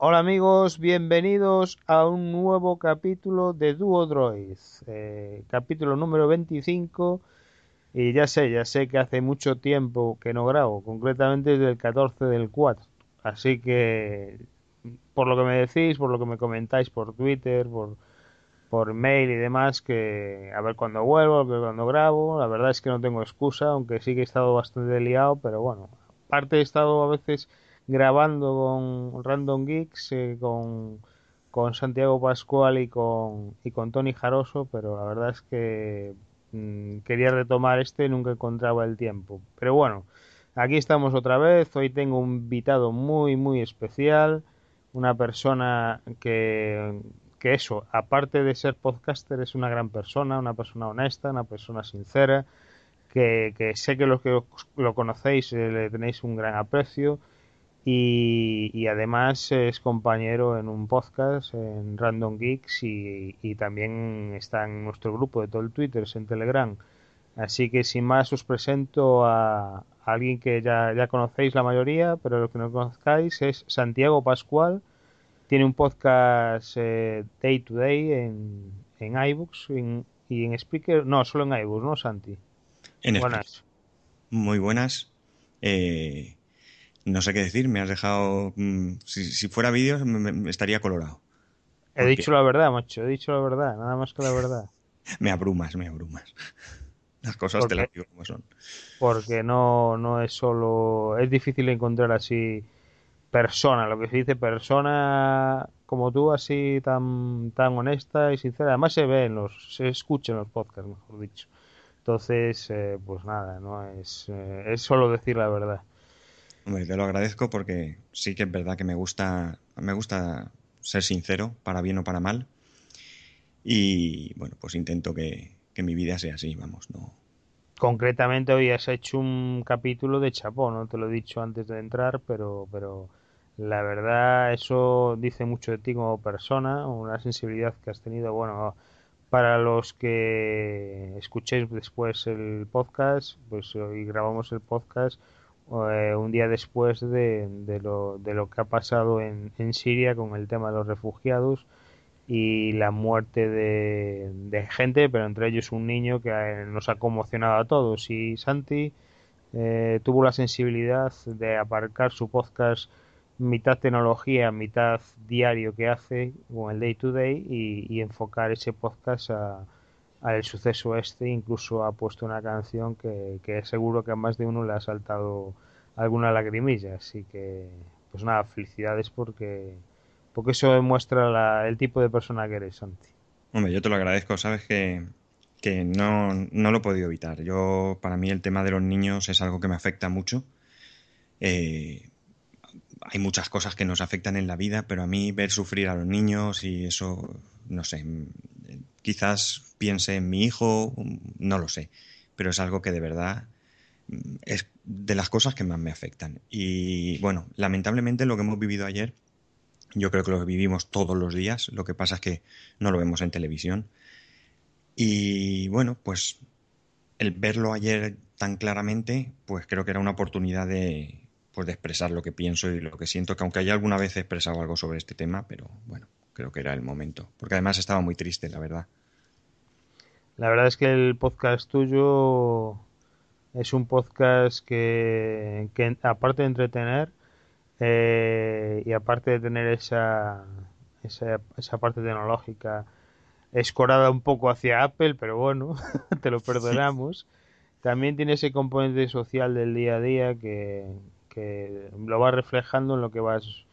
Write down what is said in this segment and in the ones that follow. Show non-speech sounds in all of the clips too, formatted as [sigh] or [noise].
Hola amigos, bienvenidos a un nuevo capítulo de Duo Droid, eh, capítulo número 25 y ya sé, ya sé que hace mucho tiempo que no grabo, concretamente desde el 14 del 4, así que por lo que me decís, por lo que me comentáis por Twitter, por, por mail y demás, que a ver cuándo vuelvo, a ver cuándo grabo, la verdad es que no tengo excusa, aunque sí que he estado bastante liado, pero bueno, aparte he estado a veces grabando con Random Geeks, eh, con, con, Santiago Pascual y con, y con Tony Jaroso, pero la verdad es que mmm, quería retomar este y nunca encontraba el tiempo. Pero bueno, aquí estamos otra vez, hoy tengo un invitado muy, muy especial, una persona que, que eso, aparte de ser podcaster, es una gran persona, una persona honesta, una persona sincera, que, que sé que los que lo conocéis eh, le tenéis un gran aprecio y, y, además es compañero en un podcast en Random Geeks y, y, también está en nuestro grupo de todo el Twitter, en Telegram. Así que sin más os presento a, a alguien que ya, ya, conocéis la mayoría, pero lo que no conozcáis es Santiago Pascual. Tiene un podcast eh, Day to Day en, en iBooks en, y en Speaker. No, solo en iBooks, ¿no, Santi? En buenas. Muy buenas. Eh, no sé qué decir, me has dejado. Mmm, si, si, fuera vídeo, me, me estaría colorado. He Porque... dicho la verdad, macho, he dicho la verdad, nada más que la verdad. [laughs] me abrumas, me abrumas. [laughs] Las cosas te las digo como son. Porque no, no es solo. Es difícil encontrar así persona, lo que se dice persona como tú, así tan, tan honesta y sincera. Además se ve en los, se escucha en los podcasts, mejor dicho. Entonces, eh, pues nada, no es, eh, es solo decir la verdad. Te lo agradezco porque sí que es verdad que me gusta, me gusta ser sincero, para bien o para mal. Y bueno, pues intento que, que mi vida sea así, vamos, no. Concretamente hoy has hecho un capítulo de Chapó, no te lo he dicho antes de entrar, pero, pero la verdad eso dice mucho de ti como persona, una sensibilidad que has tenido, bueno, para los que escuchéis después el podcast, pues hoy grabamos el podcast eh, un día después de, de, lo, de, lo, que ha pasado en, en, Siria con el tema de los refugiados y la muerte de, de, gente, pero entre ellos un niño que nos ha conmocionado a todos. Y Santi eh, tuvo la sensibilidad de aparcar su podcast mitad tecnología, mitad diario que hace con el Day to Day y, y enfocar ese podcast a, al suceso este, incluso ha puesto una canción que, que seguro que a más de uno le ha saltado alguna lagrimilla, así que pues nada, felicidades porque porque eso demuestra la, el tipo de persona que eres, Santi. Hombre, yo te lo agradezco, sabes que, que no, no lo he podido evitar. Yo, para mí, el tema de los niños es algo que me afecta mucho. Eh, hay muchas cosas que nos afectan en la vida, pero a mí ver sufrir a los niños y eso, no sé, quizás piense en mi hijo, no lo sé, pero es algo que de verdad es de las cosas que más me afectan. Y bueno, lamentablemente lo que hemos vivido ayer, yo creo que lo vivimos todos los días, lo que pasa es que no lo vemos en televisión. Y bueno, pues el verlo ayer tan claramente, pues creo que era una oportunidad de, pues de expresar lo que pienso y lo que siento, que aunque haya alguna vez expresado algo sobre este tema, pero bueno, creo que era el momento, porque además estaba muy triste, la verdad. La verdad es que el podcast tuyo es un podcast que, que aparte de entretener eh, y aparte de tener esa, esa, esa parte tecnológica escorada un poco hacia Apple, pero bueno, [laughs] te lo perdonamos. También tiene ese componente social del día a día que, que lo vas reflejando en lo que vas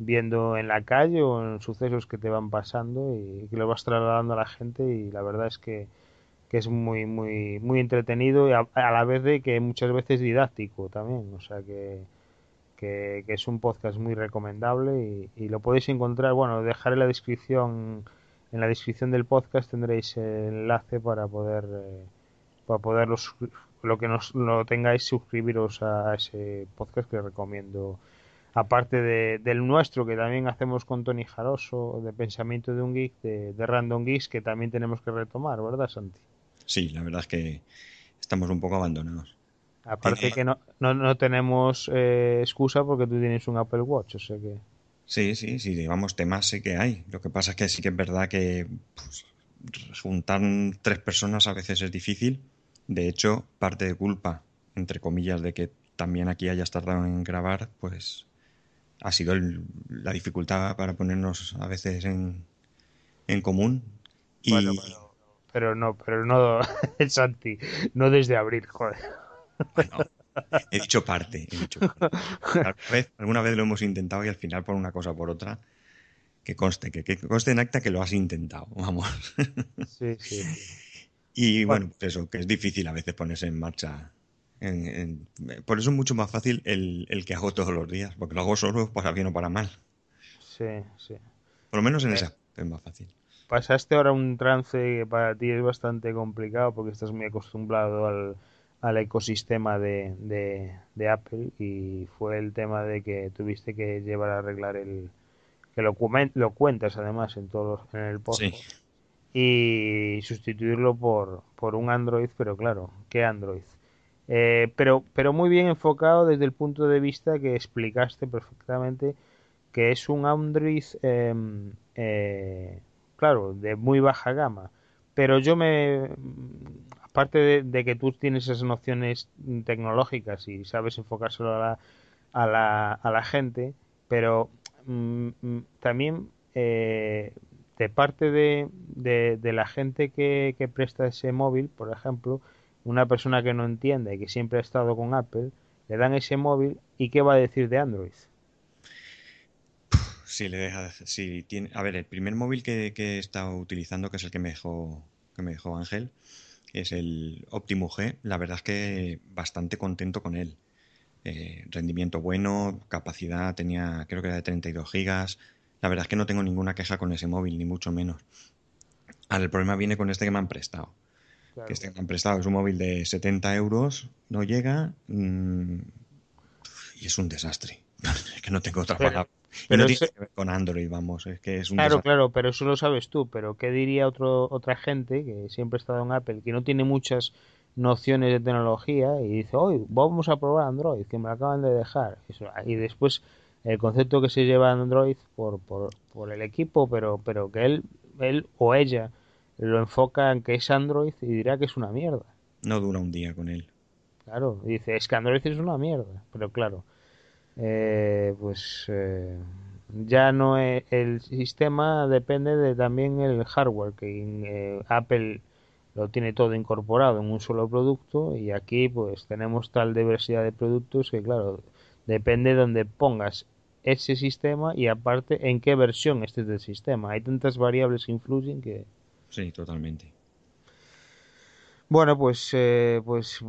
viendo en la calle o en sucesos que te van pasando y que lo vas trasladando a la gente y la verdad es que, es muy muy muy entretenido y a, a, la vez de que muchas veces didáctico también. O sea que, que, es un podcast muy recomendable y, lo podéis encontrar. Bueno dejaré la descripción en la descripción del podcast tendréis el enlace para poder eh, para poderlos lo que nos lo tengáis suscribiros a ese podcast que recomiendo aparte de, del nuestro que también hacemos con Tony Jaroso de Pensamiento de un Geek de, de, Random Geeks que también tenemos que retomar ¿verdad Santi? Sí, la verdad es que estamos un poco abandonados aparte ¿Tiene... que no, no, no tenemos eh, excusa porque tú tienes un Apple Watch o sea que Sí, sí, sí, digamos, temas sí que hay. Lo que pasa es que sí que es verdad que pues, juntar tres personas a veces es difícil. De hecho, parte de culpa, entre comillas, de que también aquí hayas tardado en grabar, pues ha sido la dificultad para ponernos a veces en, en común. Y... pero, no, pero no, [laughs] Santi, no desde abril, joder. he dicho parte, he dicho Alguna vez, alguna vez lo hemos intentado y al final por una cosa o por otra que conste, que, conste en acta que lo has intentado, vamos. Sí, sí. [laughs] Y bueno, pues eso, que es difícil a veces ponerse en marcha. Por eso es mucho más fácil el, que hago todos los días, porque lo hago solo para bien o para mal. Sí, sí. Por lo menos en eh, esa es más fácil. Pasaste ahora un trance que para ti es bastante complicado porque estás muy acostumbrado al, al ecosistema de, de, Apple y fue el tema de que tuviste que llevar a arreglar el, que lo, lo cuentas además en todos en el post y sustituirlo por, por un Android, pero claro, ¿qué Android? Eh, pero, pero muy bien enfocado desde el punto de vista que explicaste perfectamente que es un Android, em, eh, claro, de muy baja gama. Pero yo me, aparte de, que tú tienes esas nociones tecnológicas y sabes enfocárselo a la, a la, a la gente, pero Mm, mm, también eh, de parte de, de, la gente que, que, presta ese móvil, por ejemplo, una persona que no entiende y que siempre ha estado con Apple, le dan ese móvil y qué va a decir de Android. Si le deja, si tiene, a ver, el primer móvil que, que he estado utilizando, que es el que me dejó, que me dejó Ángel, es el Optimus G. La verdad es que bastante contento con él. Eh, rendimiento bueno, capacidad tenía creo que era de 32 gigas. La verdad es que no tengo ninguna queja con ese móvil, ni mucho menos. Ahora, el problema viene con este que me han prestado. Que han prestado es un móvil de 70 euros, no llega mm, y es un desastre. [laughs] es que no tengo otra palabra. Pero no tiene que ver con Android, vamos, es que es un Claro, claro, pero eso lo sabes tú, pero ¿qué diría otro, otra gente que siempre ha estado en Apple, que no tiene muchas nociones de tecnología y dice, hoy vamos a probar Android, que me acaban de dejar. y después el concepto que se lleva Android por, por, por, el equipo, pero, pero que él, él o ella lo enfoca en que es Android y dirá que es una mierda. No dura un día con él. Claro, dice, es que Android es una mierda, pero claro, eh, pues eh, ya no es, el sistema depende de también el hardware que eh, Apple lo tiene todo incorporado en un solo producto y aquí pues tenemos tal diversidad de productos que claro, depende de donde pongas ese sistema y aparte en qué versión estés del sistema. Hay tantas variables que influyen que... Sí, totalmente. Bueno, pues, eh, pues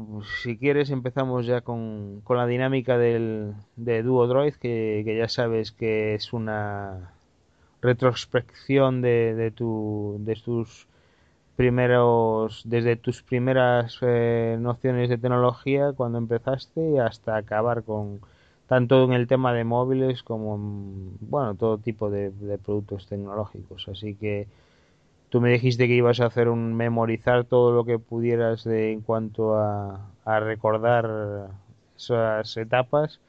si quieres empezamos ya con, con la dinámica del, de Duo Droid, que, que, ya sabes que es una retrospección de, de, tu, de tus primeros, desde tus primeras eh, nociones de tecnología cuando empezaste hasta acabar con tanto en el tema de móviles como en, bueno todo tipo de, productos tecnológicos así que tú me dijiste que ibas a hacer un memorizar todo lo que pudieras de, en cuanto a, a recordar esas etapas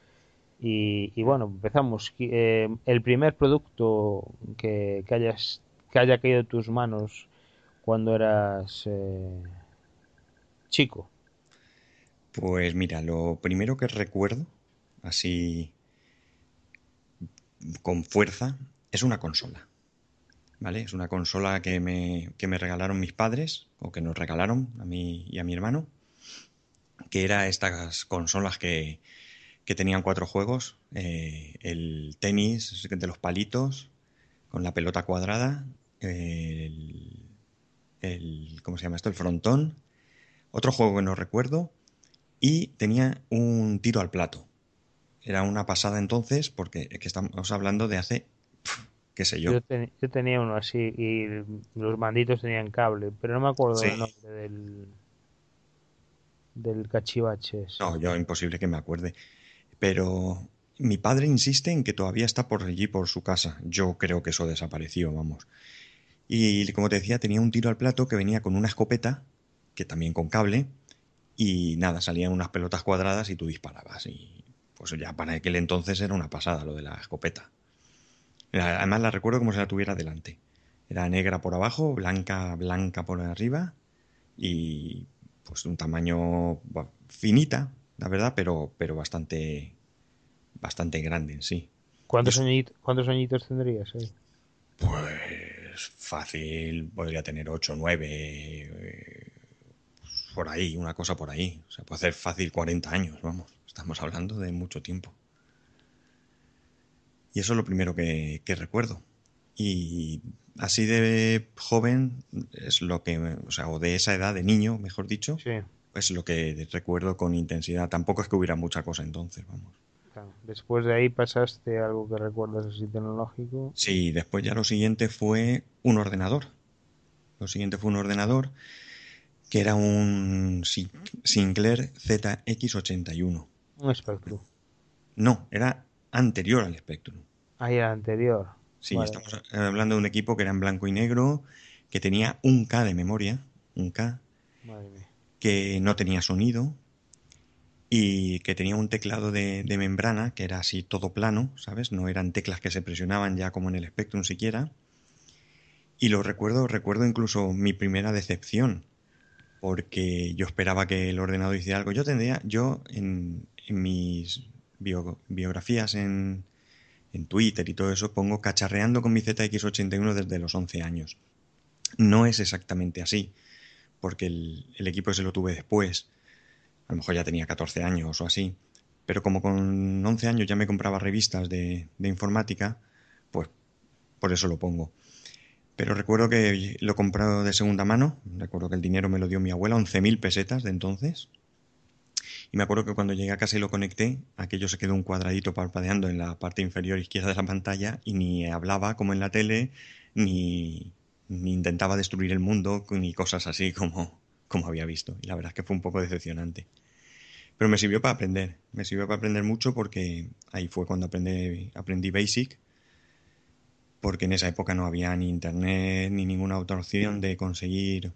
y, bueno empezamos eh, el primer producto que, que hayas que haya caído en tus manos cuando eras eh, chico? Pues mira, lo primero que recuerdo, así con fuerza, es una consola. ¿Vale? Es una consola que me, que me regalaron mis padres, o que nos regalaron a mí y a mi hermano, que era estas consolas que, que tenían cuatro juegos, eh, el tenis de los palitos, con la pelota cuadrada, el, ¿cómo se llama esto? El frontón, otro juego que no recuerdo, y tenía un tiro al plato. Era una pasada entonces, porque que estamos hablando de hace, qué sé yo. Yo, tenía uno así y los manditos tenían cable, pero no me acuerdo del nombre del, del cachivache. No, yo imposible que me acuerde. Pero mi padre insiste en que todavía está por allí, por su casa. Yo creo que eso desapareció, vamos. Y como te decía, tenía un tiro al plato que venía con una escopeta, que también con cable, y nada, salían unas pelotas cuadradas y tú disparabas. Y pues ya para aquel entonces era una pasada lo de la escopeta. Además la recuerdo como si la tuviera delante. Era negra por abajo, blanca, blanca por arriba y pues un tamaño finita, la verdad, pero, pero bastante, bastante grande en sí. ¿Cuántos, añitos, ¿cuántos añitos tendrías ahí? Pues fácil, podría tener 8, 9, por ahí, una cosa por ahí. O sea, puede ser fácil 40 años, vamos. Estamos hablando de mucho tiempo. Y eso es lo primero que, recuerdo. Y así de joven es lo que, o sea, o de esa edad de niño, mejor dicho, es lo que recuerdo con intensidad. Tampoco es que hubiera mucha cosa entonces, vamos. Después de ahí pasaste algo que recuerdas así tecnológico. Sí, después ya lo siguiente fue un ordenador. Lo siguiente fue un ordenador que era un Sinclair ZX81. Un Spectrum. No, era anterior al Spectrum. Ah, era anterior. Sí, estamos hablando de un equipo que era en blanco y negro, que tenía un K de memoria, un K, que no tenía sonido y que tenía un teclado de, de, membrana que era así todo plano, ¿sabes? No eran teclas que se presionaban ya como en el Spectrum siquiera. Y lo recuerdo, recuerdo incluso mi primera decepción, porque yo esperaba que el ordenador hiciera algo. Yo tendría, yo en, en mis biografías en, en Twitter y todo eso pongo cacharreando con mi ZX81 desde los 11 años. No es exactamente así, porque el, equipo se lo tuve después. A lo mejor ya tenía 14 años o así. Pero como con 11 años ya me compraba revistas de, de informática, pues por eso lo pongo. Pero recuerdo que lo he comprado de segunda mano. Recuerdo que el dinero me lo dio mi abuela, 11.000 pesetas de entonces. Y me acuerdo que cuando llegué a casa y lo conecté, aquello se quedó un cuadradito parpadeando en la parte inferior izquierda de la pantalla y ni hablaba como en la tele, ni, intentaba destruir el mundo, ni cosas así como, como había visto. Y la verdad es que fue un poco decepcionante. Pero me sirvió para aprender, me sirvió para aprender mucho porque ahí fue cuando aprendí, aprendí Basic, porque en esa época no había ni internet ni ninguna otra opción de conseguir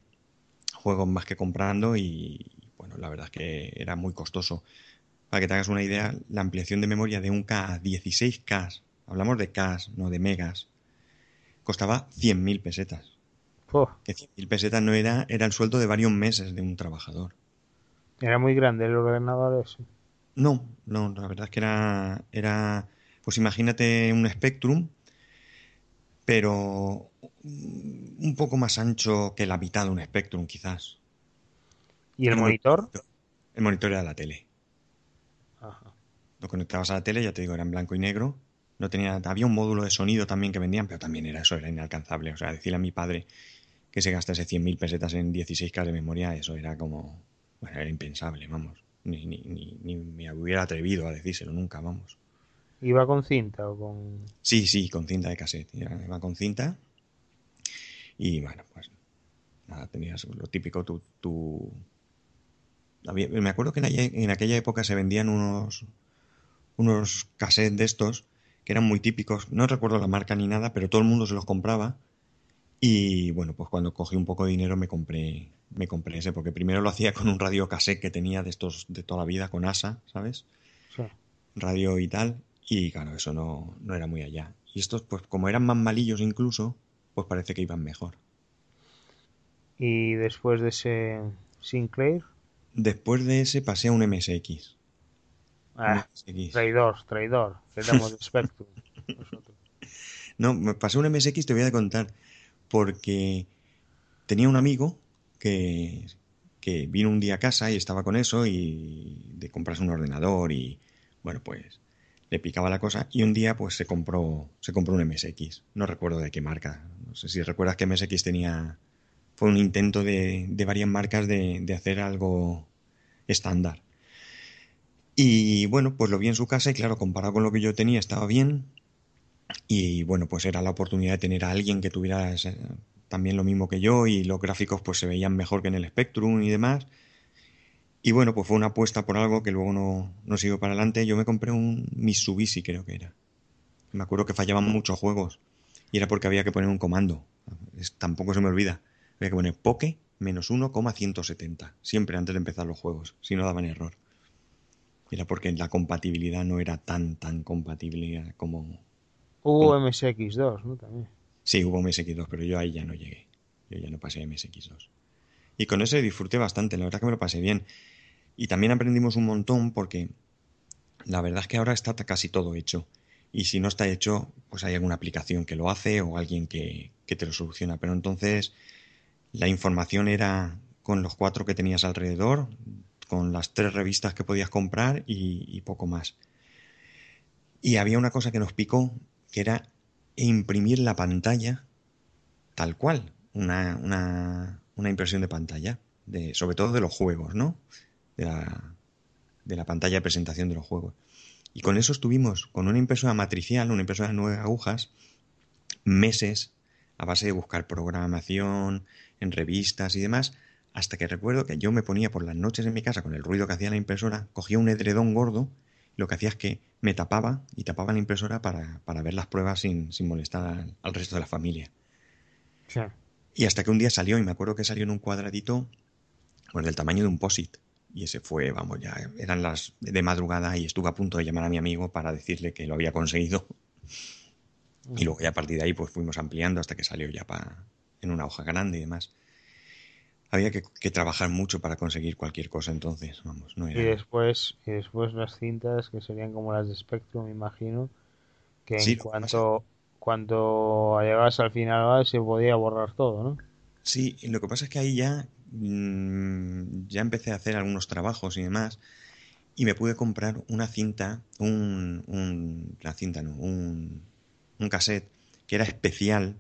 juegos más que comprando y, bueno, la verdad es que era muy costoso. Para que te hagas una idea, la ampliación de memoria de un K a 16K, hablamos de K, no de megas, costaba 100.000 pesetas. Que 100.000 pesetas no era, era el sueldo de varios meses de un trabajador. ¿Era muy grande el ordenador ese? No, no, la verdad es que era, era, pues imagínate un Spectrum, pero un poco más ancho que la mitad de un Spectrum quizás. ¿Y el, monitor? El monitor era la tele. Lo conectabas a la tele, ya te digo, era en blanco y negro. No tenía, había un módulo de sonido también que vendían, pero también era eso, era inalcanzable. O sea, decirle a mi padre que se gastase 100.000 pesetas en 16K de memoria, eso era como, bueno, era impensable, vamos. Ni, ni, ni, me hubiera atrevido a decírselo nunca, vamos. ¿Iba con cinta o con...? Sí, sí, con cinta de cassette. Iba con cinta. Y bueno, pues nada, tenías lo típico, tu, tu, me acuerdo que en, aquella época se vendían unos, unos cassettes de estos que eran muy típicos. No recuerdo la marca ni nada, pero todo el mundo se los compraba. Y bueno, pues cuando cogí un poco de dinero me compré, me compré ese, porque primero lo hacía con un radio cassette que tenía de estos de toda la vida, con ASA, ¿sabes? Radio y tal. Y claro, eso no, no era muy allá. Y estos, pues como eran más malillos incluso, pues parece que iban mejor. ¿Y después de ese Sinclair? Después de ese pasé a un MSX. Ah, traidor, traidor. Quedamos de [laughs] Spectrum. no, me pasé un MSX, te voy a contar. Porque tenía un amigo que, que vino un día a casa y estaba con eso y de comprarse un ordenador y bueno, pues le picaba la cosa y un día pues se compró se compró un MSX. No recuerdo de qué marca. No sé si recuerdas que MSX tenía fue un intento de, varias marcas de, hacer algo estándar. Y bueno, pues lo vi en su casa y claro, comparado con lo que yo tenía estaba bien. Y bueno, pues era la oportunidad de tener a alguien que tuviera también lo mismo que yo y los gráficos pues se veían mejor que en el Spectrum y demás. Y bueno, pues fue una apuesta por algo que luego no, no siguió para adelante. Yo me compré un Mitsubishi, creo que era. Me acuerdo que fallaban muchos juegos y era porque había que poner un comando. tampoco se me olvida. Había que poner Poke menos 1,170, siempre antes de empezar los juegos, si no daban error. Era porque la compatibilidad no era tan, tan compatible como... Hubo MSX2, ¿no? También. Sí, hubo MSX2, pero yo ahí ya no llegué. Yo ya no pasé a MSX2. Y con ese disfruté bastante, la verdad que me lo pasé bien. Y también aprendimos un montón porque la verdad es que ahora está casi todo hecho. Y si no está hecho, pues hay alguna aplicación que lo hace o alguien que, te lo soluciona. Pero entonces la información era con los cuatro que tenías alrededor, con las tres revistas que podías comprar y, poco más. Y había una cosa que nos picó, que era imprimir la pantalla tal cual, una, una, una impresión de pantalla, de, sobre todo de los juegos, ¿no? De la, de la pantalla de presentación de los juegos. Y con eso estuvimos con una impresora matricial, una impresora de nueve agujas, meses a base de buscar programación en revistas y demás, hasta que recuerdo que yo me ponía por las noches en mi casa con el ruido que hacía la impresora, cogía un edredón gordo, lo que hacía es que me tapaba y tapaba la impresora para, ver las pruebas sin, molestar al, resto de la familia. Y hasta que un día salió, y me acuerdo que salió en un cuadradito, pues del tamaño de un POSIT. Y ese fue, vamos, ya eran las de madrugada y estuve a punto de llamar a mi amigo para decirle que lo había conseguido. Y luego ya a partir de ahí pues fuimos ampliando hasta que salió ya para, en una hoja grande y demás. Había que, trabajar mucho para conseguir cualquier cosa entonces, vamos, no Y después, y después las cintas que serían como las de Spectrum, me imagino, que en cuanto, cuando llegabas al final se podía borrar todo, ¿no? Sí, lo que pasa es que ahí ya Mm, ya empecé a hacer algunos trabajos y demás y me pude comprar una cinta, un, un cinta no, un, un cassette que era especial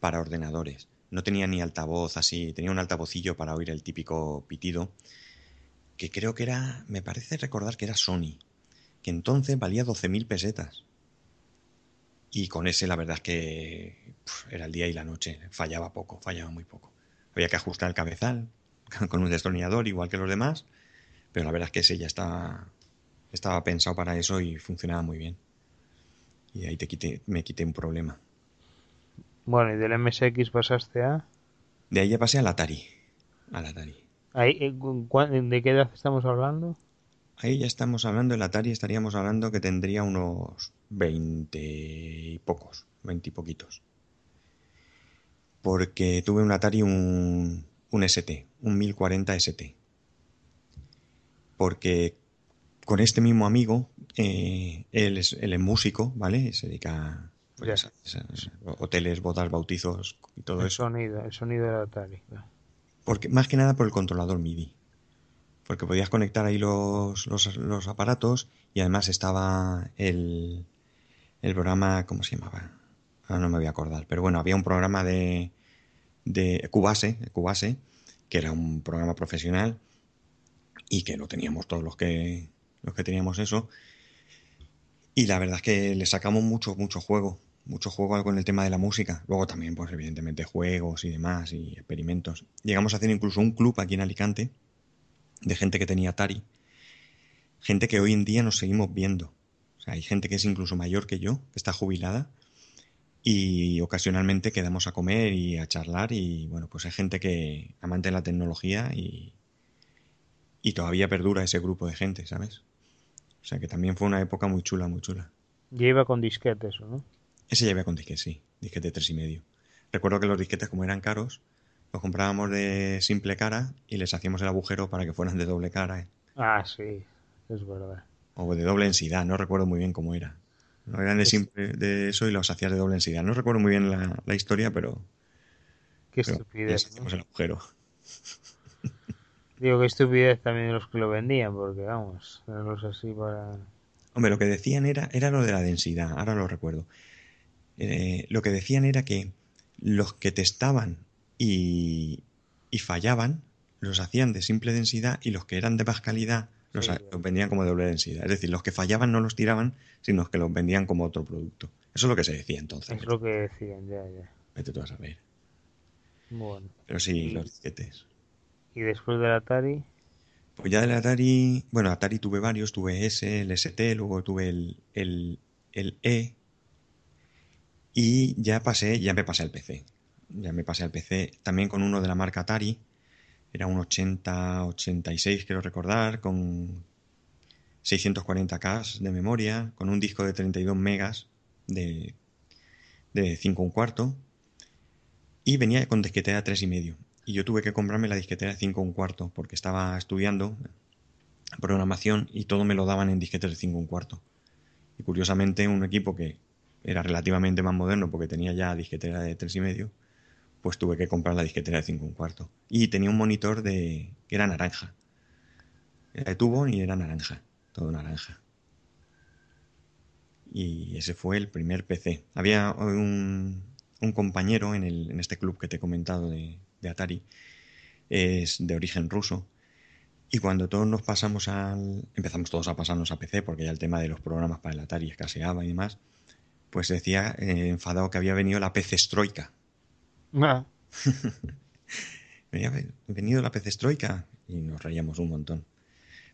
para ordenadores. No tenía ni altavoz así, tenía un altavocillo para oír el típico pitido, que creo que era, me parece recordar que era Sony, que entonces valía 12.000 pesetas. Y con ese la verdad es que era el día y la noche, fallaba poco, fallaba muy poco. Había que ajustar el cabezal [laughs] con un destornillador igual que los demás, pero la verdad es que ese ya está, estaba pensado para eso y funcionaba muy bien. Y ahí te quité, me quité un problema. Bueno, ¿y del MSX pasaste a...? De ahí ya pasé al Atari. Al Atari. Ahí, eh, ¿De qué edad estamos hablando? Ahí ya estamos hablando, el Atari estaríamos hablando que tendría unos 20 y pocos, 20 y poquitos porque tuve un Atari un, un ST, un 1040 ST. Porque con este mismo amigo, eh, él, es, él, es, músico, ¿vale? Se dedica pues, a, hoteles, bodas, bautizos y todo el eso. Sonido, el sonido del Atari. Porque, más que nada por el controlador MIDI. Porque podías conectar ahí los, los, los aparatos y además estaba el, el programa, ¿cómo se llamaba? Ahora no me voy a acordar. Pero bueno, había un programa de, de Cubase, Cubase, que era un programa profesional y que no teníamos todos los que, los que teníamos eso. Y la verdad es que le sacamos mucho, mucho juego, mucho juego con el tema de la música. Luego también, pues evidentemente, juegos y demás y experimentos. Llegamos a hacer incluso un club aquí en Alicante de gente que tenía Atari. Gente que hoy en día nos seguimos viendo. O sea, hay gente que es incluso mayor que yo, que está jubilada y ocasionalmente quedamos a comer y a charlar y bueno, pues hay gente que amante de la tecnología y, y todavía perdura ese grupo de gente, ¿sabes? O sea que también fue una época muy chula, muy chula. Ya iba con disquetes, ¿no? Ese ya iba con disquetes, sí, disquete tres y medio. Recuerdo que los disquetes como eran caros, los comprábamos de simple cara y les hacíamos el agujero para que fueran de doble cara. ¿eh? Ah, sí, es verdad. O de doble densidad, no recuerdo muy bien cómo era. No eran de, de eso y los hacías de doble densidad. No recuerdo muy bien la, historia, pero. Qué estupidez. el agujero. Digo, qué estupidez también de los que lo vendían, porque vamos, los así para. Hombre, lo que decían era, era lo de la densidad, ahora lo recuerdo. Eh, lo que decían era que los que testaban y, y fallaban, los hacían de simple densidad y los que eran de más calidad los, vendían como doble densidad. Es decir, los que fallaban no los tiraban, sino que los vendían como otro producto. Eso es lo que se decía entonces. Es lo que decían, ya, ya. Vete tú a saber. Bueno. Pero sí, los disquetes. ¿Y después del Atari? Pues ya del Atari, bueno, Atari tuve varios, tuve ese, el ST, luego tuve el, el, el E y ya pasé, ya me pasé al PC. Ya me pasé al PC también con uno de la marca Atari, era un 80-86, quiero recordar, con 640K de memoria, con un disco de 32 megas de, de 5 un cuarto y venía con disquetera 3 y yo tuve que comprarme la disquetera de 5 un cuarto porque estaba estudiando programación y todo me lo daban en disquetes de 5 un cuarto. Y curiosamente un equipo que era relativamente más moderno porque tenía ya disquetera de 3 y medio, pues tuve que comprar la disquetera de 5 un cuarto. Y tenía un monitor de que era naranja. Era de tubo y era naranja, todo naranja. Y ese fue el primer PC. Había un, compañero en, el, en, este club que te he comentado de, de Atari, es de origen ruso, y cuando todos nos pasamos al. empezamos todos a pasarnos a PC, porque ya el tema de los programas para el Atari escaseaba y demás, pues decía eh, enfadado que había venido la PC Stroika. Ah. [laughs] Venía venido la PC Stroika y nos reíamos un montón.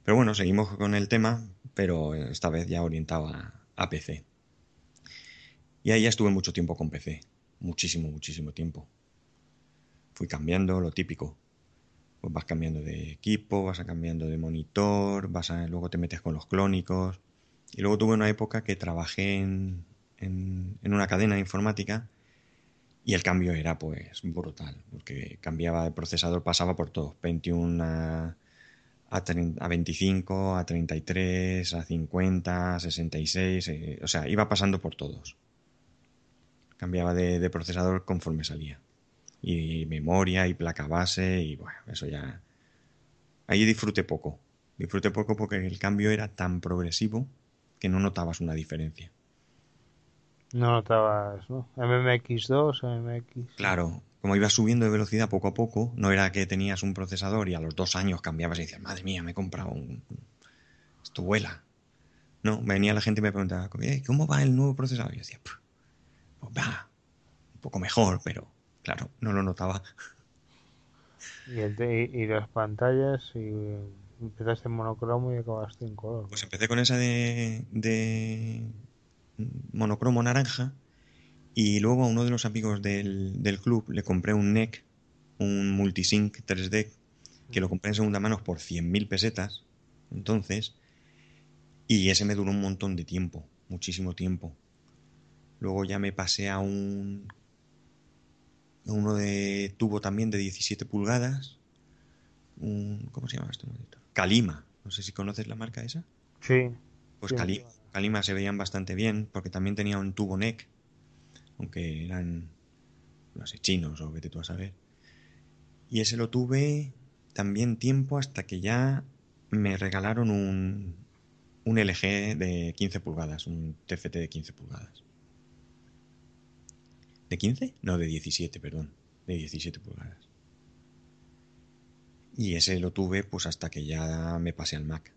Pero bueno, seguimos con el tema, pero esta vez ya orientado a, a PC. Y ahí ya estuve mucho tiempo con PC. Muchísimo, muchísimo tiempo. Fui cambiando lo típico pues vas cambiando de equipo, vas cambiando de monitor, vas a, luego te metes con los clónicos. Y luego tuve una época que trabajé en, en, una cadena de informática y el cambio era pues brutal, porque cambiaba de procesador, pasaba por todos, 21 a, a, 25, a 33, a 50, a 66, eh, o sea, iba pasando por todos. Cambiaba de procesador conforme salía y memoria y placa base y bueno, eso ya... Ahí disfruté poco. Disfruté poco porque el cambio era tan progresivo que no notabas una diferencia. No notabas, ¿no? MMX2, MMX. Claro, como ibas subiendo de velocidad poco a poco, no era que tenías un procesador y a los dos años cambiabas y decías, madre mía, me he comprado un. Esto vuela. No, venía la gente y me preguntaba, ¿cómo va el nuevo procesador? Y yo decía, pues va, un poco mejor, pero Claro, no lo notaba. Y, y, las pantallas, y empezaste en monocromo y acabaste en color. Pues empecé con esa de, de monocromo naranja y luego a uno de los amigos del, del club le compré un NEC, un multisync 3D, que lo compré en segunda mano por 100.000 pesetas. Entonces, y ese me duró un montón de tiempo, muchísimo tiempo. Luego ya me pasé a un uno de tubo también de 17 pulgadas, un, ¿cómo se llama esto? Kalima, no sé si conoces la marca esa. Sí. Pues Kalima, se veían bastante bien porque también tenía un tubo NEC, aunque eran, no sé, chinos o vete tú a saber. Y ese lo tuve también tiempo hasta que ya me regalaron un, un LG de 15 pulgadas, un TFT de 15 pulgadas. ¿De 15? No, de 17, perdón. De 17 pulgadas. Y ese lo tuve pues hasta que ya me pasé al Mac.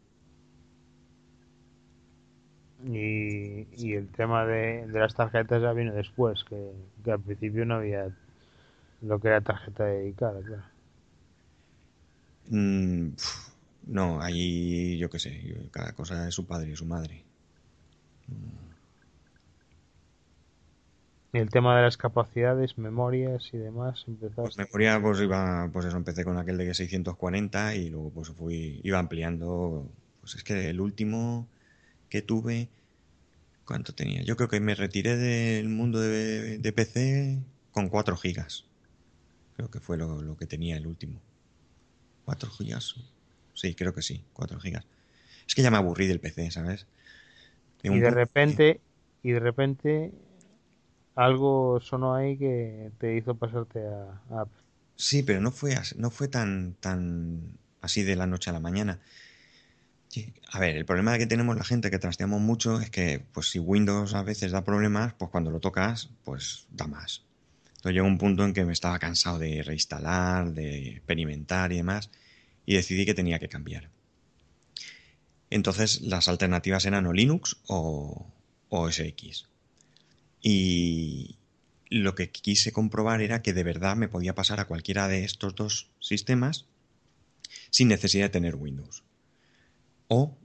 Y, el tema de, las tarjetas ya vino después, que, al principio no había lo que era tarjeta dedicada, claro. Mm, no, ahí yo qué sé, cada cosa es su padre y su madre. Mm. Y el tema de las capacidades, memorias y demás, empezaste. Pues memoria, pues iba, pues eso, empecé con aquel de 640 y luego pues fui, iba ampliando. Pues es que el último que tuve, ¿cuánto tenía? Yo creo que me retiré del mundo de, PC con 4 gigas. Creo que fue lo, que tenía el último. ¿4 gigas? Sí, creo que sí, 4 gigas. Es que ya me aburrí del PC, ¿sabes? y de repente, y de repente algo sonó ahí que te hizo pasarte a, Sí, pero no fue, no fue tan, tan así de la noche a la mañana. A ver, el problema que tenemos la gente que trasteamos mucho es que, pues si Windows a veces da problemas, pues cuando lo tocas, pues da más. Entonces llegó un punto en que me estaba cansado de reinstalar, de experimentar y demás, y decidí que tenía que cambiar. Entonces las alternativas eran o Linux o, o SX. Y lo que quise comprobar era que de verdad me podía pasar a cualquiera de estos dos sistemas sin necesidad de tener Windows. O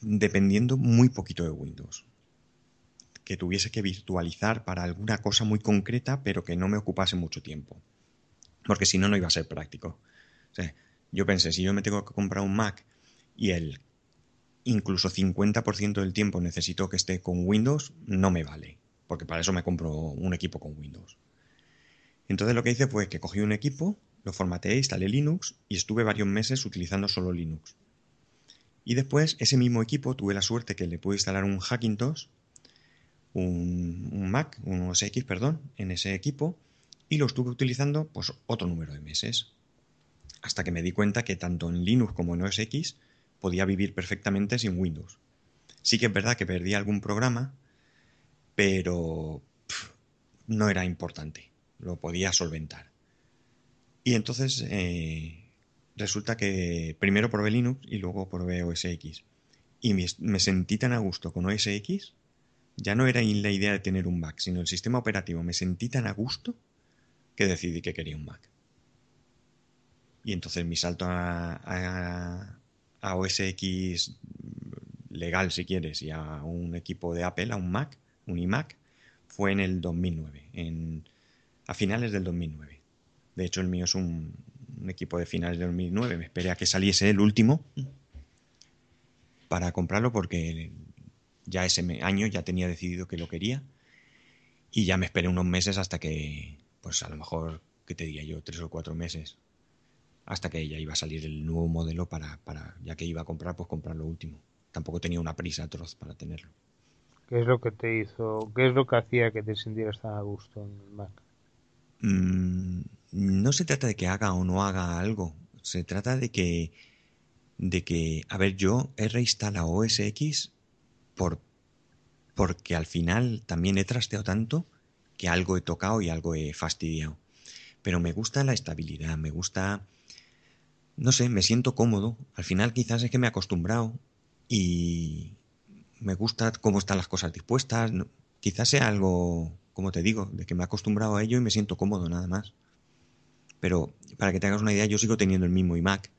dependiendo muy poquito de Windows. Que tuviese que virtualizar para alguna cosa muy concreta, pero que no me ocupase mucho tiempo. Porque si no, no iba a ser práctico. yo pensé, si yo me tengo que comprar un Mac y el incluso 50% del tiempo necesito que esté con Windows, no me vale. porque para eso me compro un equipo con Windows. Entonces lo que hice fue que cogí un equipo, lo formateé, instalé Linux y estuve varios meses utilizando solo Linux. Y después ese mismo equipo tuve la suerte que le pude instalar un Hackintosh, un, un Mac, un OS X, perdón, en ese equipo y lo estuve utilizando pues otro número de meses. Hasta que me di cuenta que tanto en Linux como en OS X podía vivir perfectamente sin Windows. Sí que es verdad que perdí algún programa, pero no era importante, lo podía solventar. Y entonces eh, resulta que primero probé Linux y luego probé OS X. Y me, sentí tan a gusto con OS X, ya no era la idea de tener un Mac, sino el sistema operativo. Me sentí tan a gusto que decidí que quería un Mac. Y entonces mi salto a, OS X legal, si quieres, y a un equipo de Apple, a un Mac, un iMac, fue en el 2009, en, a finales del 2009. De hecho, el mío es un, equipo de finales del 2009. Me esperé a que saliese el último para comprarlo porque ya ese año ya tenía decidido que lo quería y ya me esperé unos meses hasta que pues a lo mejor, ¿qué te diría yo? Tres o cuatro meses. Hasta que ya iba a salir el nuevo modelo para, para, ya que iba a comprar, pues comprar lo último. Tampoco tenía una prisa atroz para tenerlo. ¿Qué es lo que te hizo, qué es lo que hacía que te sintieras tan a gusto en el Mac? Mm, no se trata de que haga o no haga algo. Se trata de que, de que, a ver, yo he reinstalado OS X por, porque al final también he trasteado tanto que algo he tocado y algo he fastidiado. Pero me gusta la estabilidad, me gusta... No sé, me siento cómodo. Al final quizás es que me he acostumbrado y me gusta cómo están las cosas dispuestas. Quizás sea algo, como te digo, de que me he acostumbrado a ello y me siento cómodo nada más. Pero para que te hagas una idea, yo sigo teniendo el mismo iMac.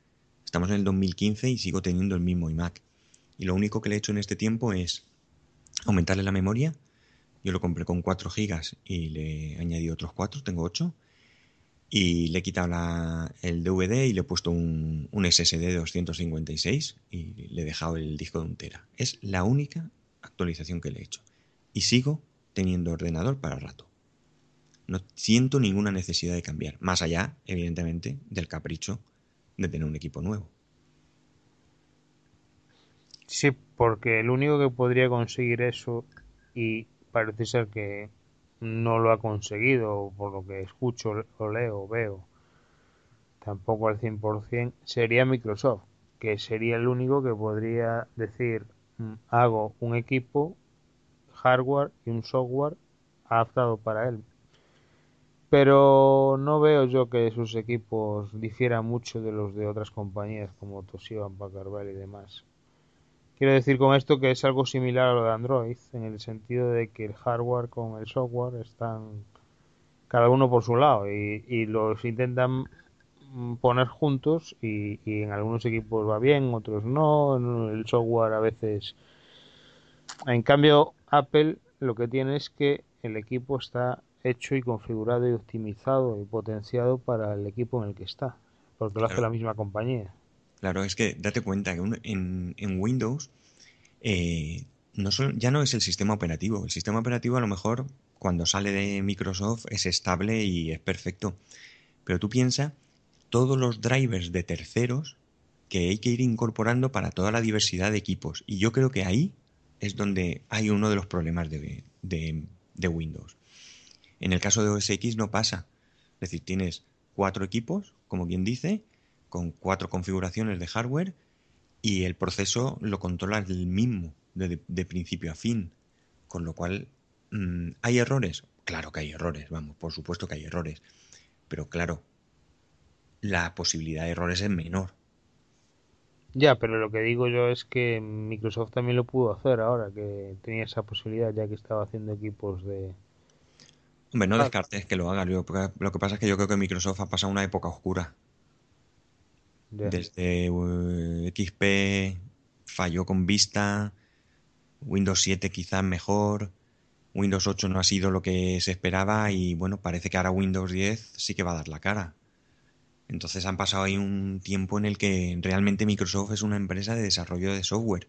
Estamos en el 2015 y sigo teniendo el mismo iMac. Y lo único que le he hecho en este tiempo es aumentarle la memoria yo lo compré con 4 gigas y le añadí otros 4, tengo 8. Y le he quitado la, el DVD y le he puesto un, un, SSD de 256 y le he dejado el disco de un tera. Es la única actualización que le he hecho. Y sigo teniendo ordenador para rato. No siento ninguna necesidad de cambiar, más allá, evidentemente, del capricho de tener un equipo nuevo. Sí, porque el único que podría conseguir eso y parece ser que no lo ha conseguido, por lo que escucho o leo veo, tampoco al 100%, sería Microsoft, que sería el único que podría decir, mm, hago un equipo, hardware y un software adaptado para él. Pero no veo yo que sus equipos difieran mucho de los de otras compañías como Toshiba, Packard y demás. Quiero decir con esto que es algo similar a lo de Android, en el sentido de que el hardware con el software están cada uno por su lado y, los intentan poner juntos y, en algunos equipos va bien, otros no, el software a veces... En cambio, Apple lo que tiene es que el equipo está hecho y configurado y optimizado y potenciado para el equipo en el que está, porque lo hace la misma compañía. Claro, es que date cuenta que en, Windows eh, no ya no es el sistema operativo. El sistema operativo a lo mejor cuando sale de Microsoft es estable y es perfecto. Pero tú piensa todos los drivers de terceros que hay que ir incorporando para toda la diversidad de equipos. Y yo creo que ahí es donde hay uno de los problemas de, de Windows. En el caso de OS X no pasa. Es decir, tienes cuatro equipos, como quien dice, con cuatro configuraciones de hardware y el proceso lo controla el mismo de, principio a fin. Con lo cual, mm, ¿hay errores? Claro que hay errores, vamos, por supuesto que hay errores. Pero claro, la posibilidad de errores es menor. Ya, pero lo que digo yo es que Microsoft también lo pudo hacer ahora, que tenía esa posibilidad ya que estaba haciendo equipos de... Hombre, no ah. descartes que lo haga. Lo que pasa es que yo creo que Microsoft ha pasado una época oscura. Desde eh, XP falló con Vista, Windows 7 quizás mejor, Windows 8 no ha sido lo que se esperaba y bueno, parece que ahora Windows 10 sí que va a dar la cara. Entonces han pasado ahí un tiempo en el que realmente Microsoft es una empresa de desarrollo de software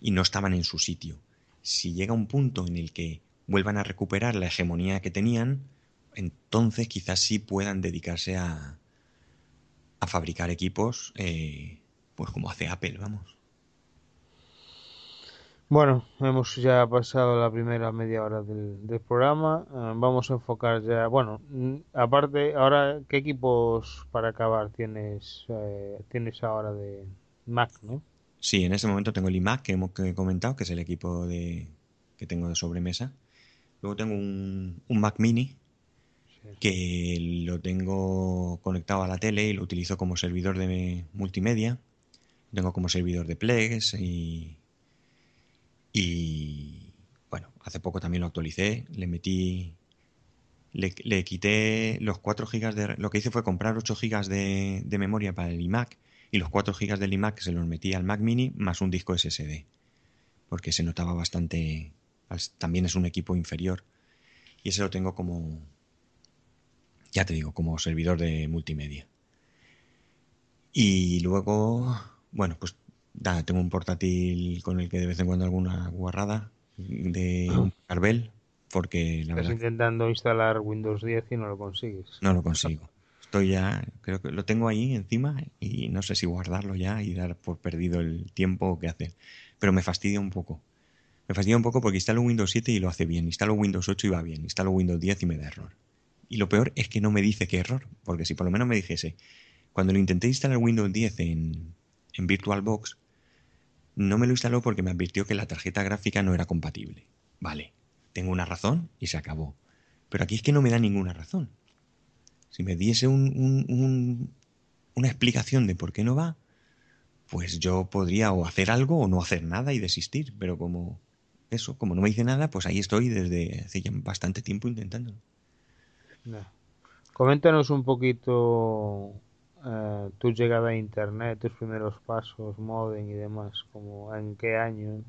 y no estaban en su sitio. Si llega un punto en el que vuelvan a recuperar la hegemonía que tenían, entonces quizás sí puedan dedicarse a, a fabricar equipos, eh, pues como hace Apple, vamos. Bueno, hemos ya pasado la primera media hora del, programa. Eh, vamos a enfocar ya. Bueno, mm, aparte, ahora, ¿qué equipos para acabar tienes, eh, tienes ahora de Mac, no? Sí, en este momento tengo el iMac que hemos comentado, que es el equipo de, que tengo de sobremesa. Luego tengo un, Mac Mini que lo tengo conectado a la tele y lo utilizo como servidor de multimedia. Tengo como servidor de Plex y, y bueno, hace poco también lo actualicé. Le metí, le, quité los 4 gigas de... Lo que hice fue comprar 8 gigas de, de memoria para el iMac y los 4 GB del iMac se los metí al Mac Mini más un disco SSD, porque se notaba bastante, también es un equipo inferior y ese lo tengo como, ya te digo, como servidor de multimedia. Y luego, bueno, pues nada, tengo un portátil con el que de vez en cuando alguna guarrada de un Carvel, porque la Estás intentando instalar Windows 10 y no lo consigues. No lo consigo ya, creo que lo tengo ahí encima y no sé si guardarlo ya y dar por perdido el tiempo que hace. Pero me fastidia un poco. Me fastidia un poco porque instalo Windows 7 y lo hace bien, instalo Windows 8 y va bien, instalo Windows 10 y me da error. Y lo peor es que no me dice qué error, porque si por lo menos me dijese, cuando lo intenté instalar Windows 10 en, en VirtualBox, no me lo instaló porque me advirtió que la tarjeta gráfica no era compatible. Vale, tengo una razón y se acabó. Pero aquí es que no me da ninguna razón. Si me diese un, una explicación de por qué no va, pues yo podría o hacer algo o no hacer nada y desistir. Pero como eso, como no me dice nada, pues ahí estoy desde hace ya bastante tiempo Coméntanos un poquito eh, tu llegada a Internet, tus primeros pasos, modem y demás, como en qué año.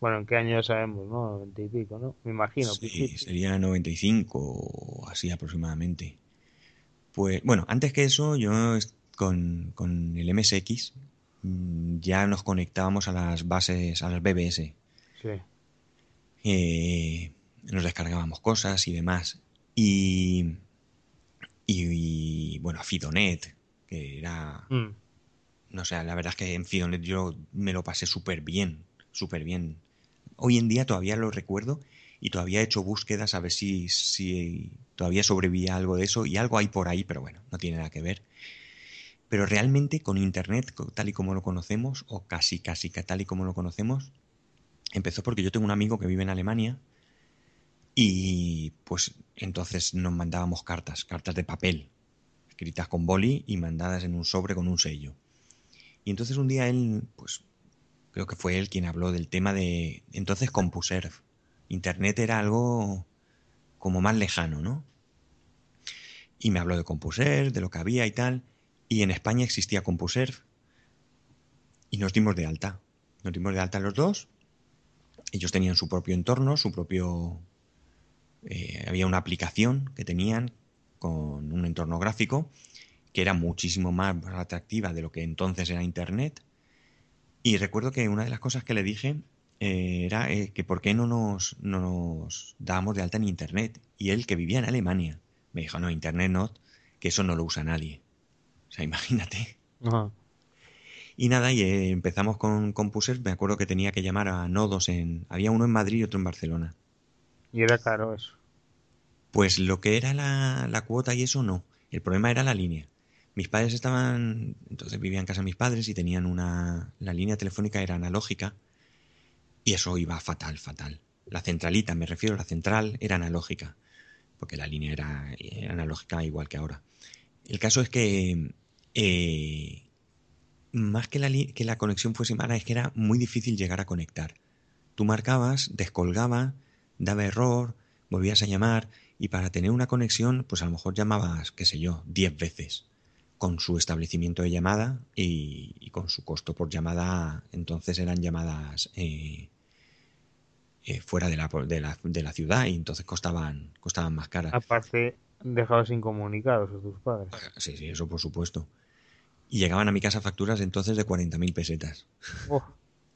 Bueno, en qué año ya sabemos, ¿no? 90 y pico, ¿no? Me imagino. Sí, sería 95 o así aproximadamente. Pues bueno, antes que eso, yo con, el MSX mm, ya nos conectábamos a las bases, a las BBS. Sí. Eh, nos descargábamos cosas y demás. Y, y, bueno, a Fidonet, que era... Mm. No sé, la verdad es que en Fidonet yo me lo pasé súper bien, súper bien. Hoy en día todavía lo recuerdo y todavía he hecho búsquedas a ver si, si todavía sobrevivía algo de eso y algo hay por ahí, pero bueno, no tiene nada que ver. Pero realmente con Internet, tal y como lo conocemos, o casi, casi tal y como lo conocemos, empezó porque yo tengo un amigo que vive en Alemania y pues entonces nos mandábamos cartas, cartas de papel, escritas con boli y mandadas en un sobre con un sello. Y entonces un día él, pues creo que fue él quien habló del tema de entonces CompuServe Internet era algo como más lejano, ¿no? Y me habló de CompuServe, de lo que había y tal. Y en España existía CompuServe. Y nos dimos de alta. Nos dimos de alta los dos. Ellos tenían su propio entorno, su propio... Eh, había una aplicación que tenían con un entorno gráfico que era muchísimo más atractiva de lo que entonces era Internet. Y recuerdo que una de las cosas que le dije eh, era eh, que por qué no nos, no nos dábamos de alta en Internet. Y él, que vivía en Alemania, me dijo, no, Internet no, que eso no lo usa nadie. O sea, [laughs] imagínate. Y nada, y eh, empezamos con CompuServe. Me acuerdo que tenía que llamar a nodos en... Había uno en Madrid y otro en Barcelona. Y era caro eso. Pues lo que era la, la cuota y eso no. El problema era la línea. Mis padres estaban... Entonces vivían en casa de mis padres y tenían una... La línea telefónica era analógica y eso iba fatal, fatal. La centralita, me refiero la central, era analógica, porque la línea era, analógica igual que ahora. El caso es que eh, más que la, que la conexión fuese mala, es que era muy difícil llegar a conectar. Tú marcabas, descolgaba, daba error, volvías a llamar y para tener una conexión, pues a lo mejor llamabas, qué sé yo, 10 veces con su establecimiento de llamada y, con su costo por llamada, entonces eran llamadas eh, eh, fuera de la, de, la, de la ciudad y entonces costaban, costaban más caras. Aparte, dejabas incomunicados a tus padres. Ah, sí, sí, eso por supuesto. Y llegaban a mi casa facturas entonces de 40.000 pesetas. [laughs]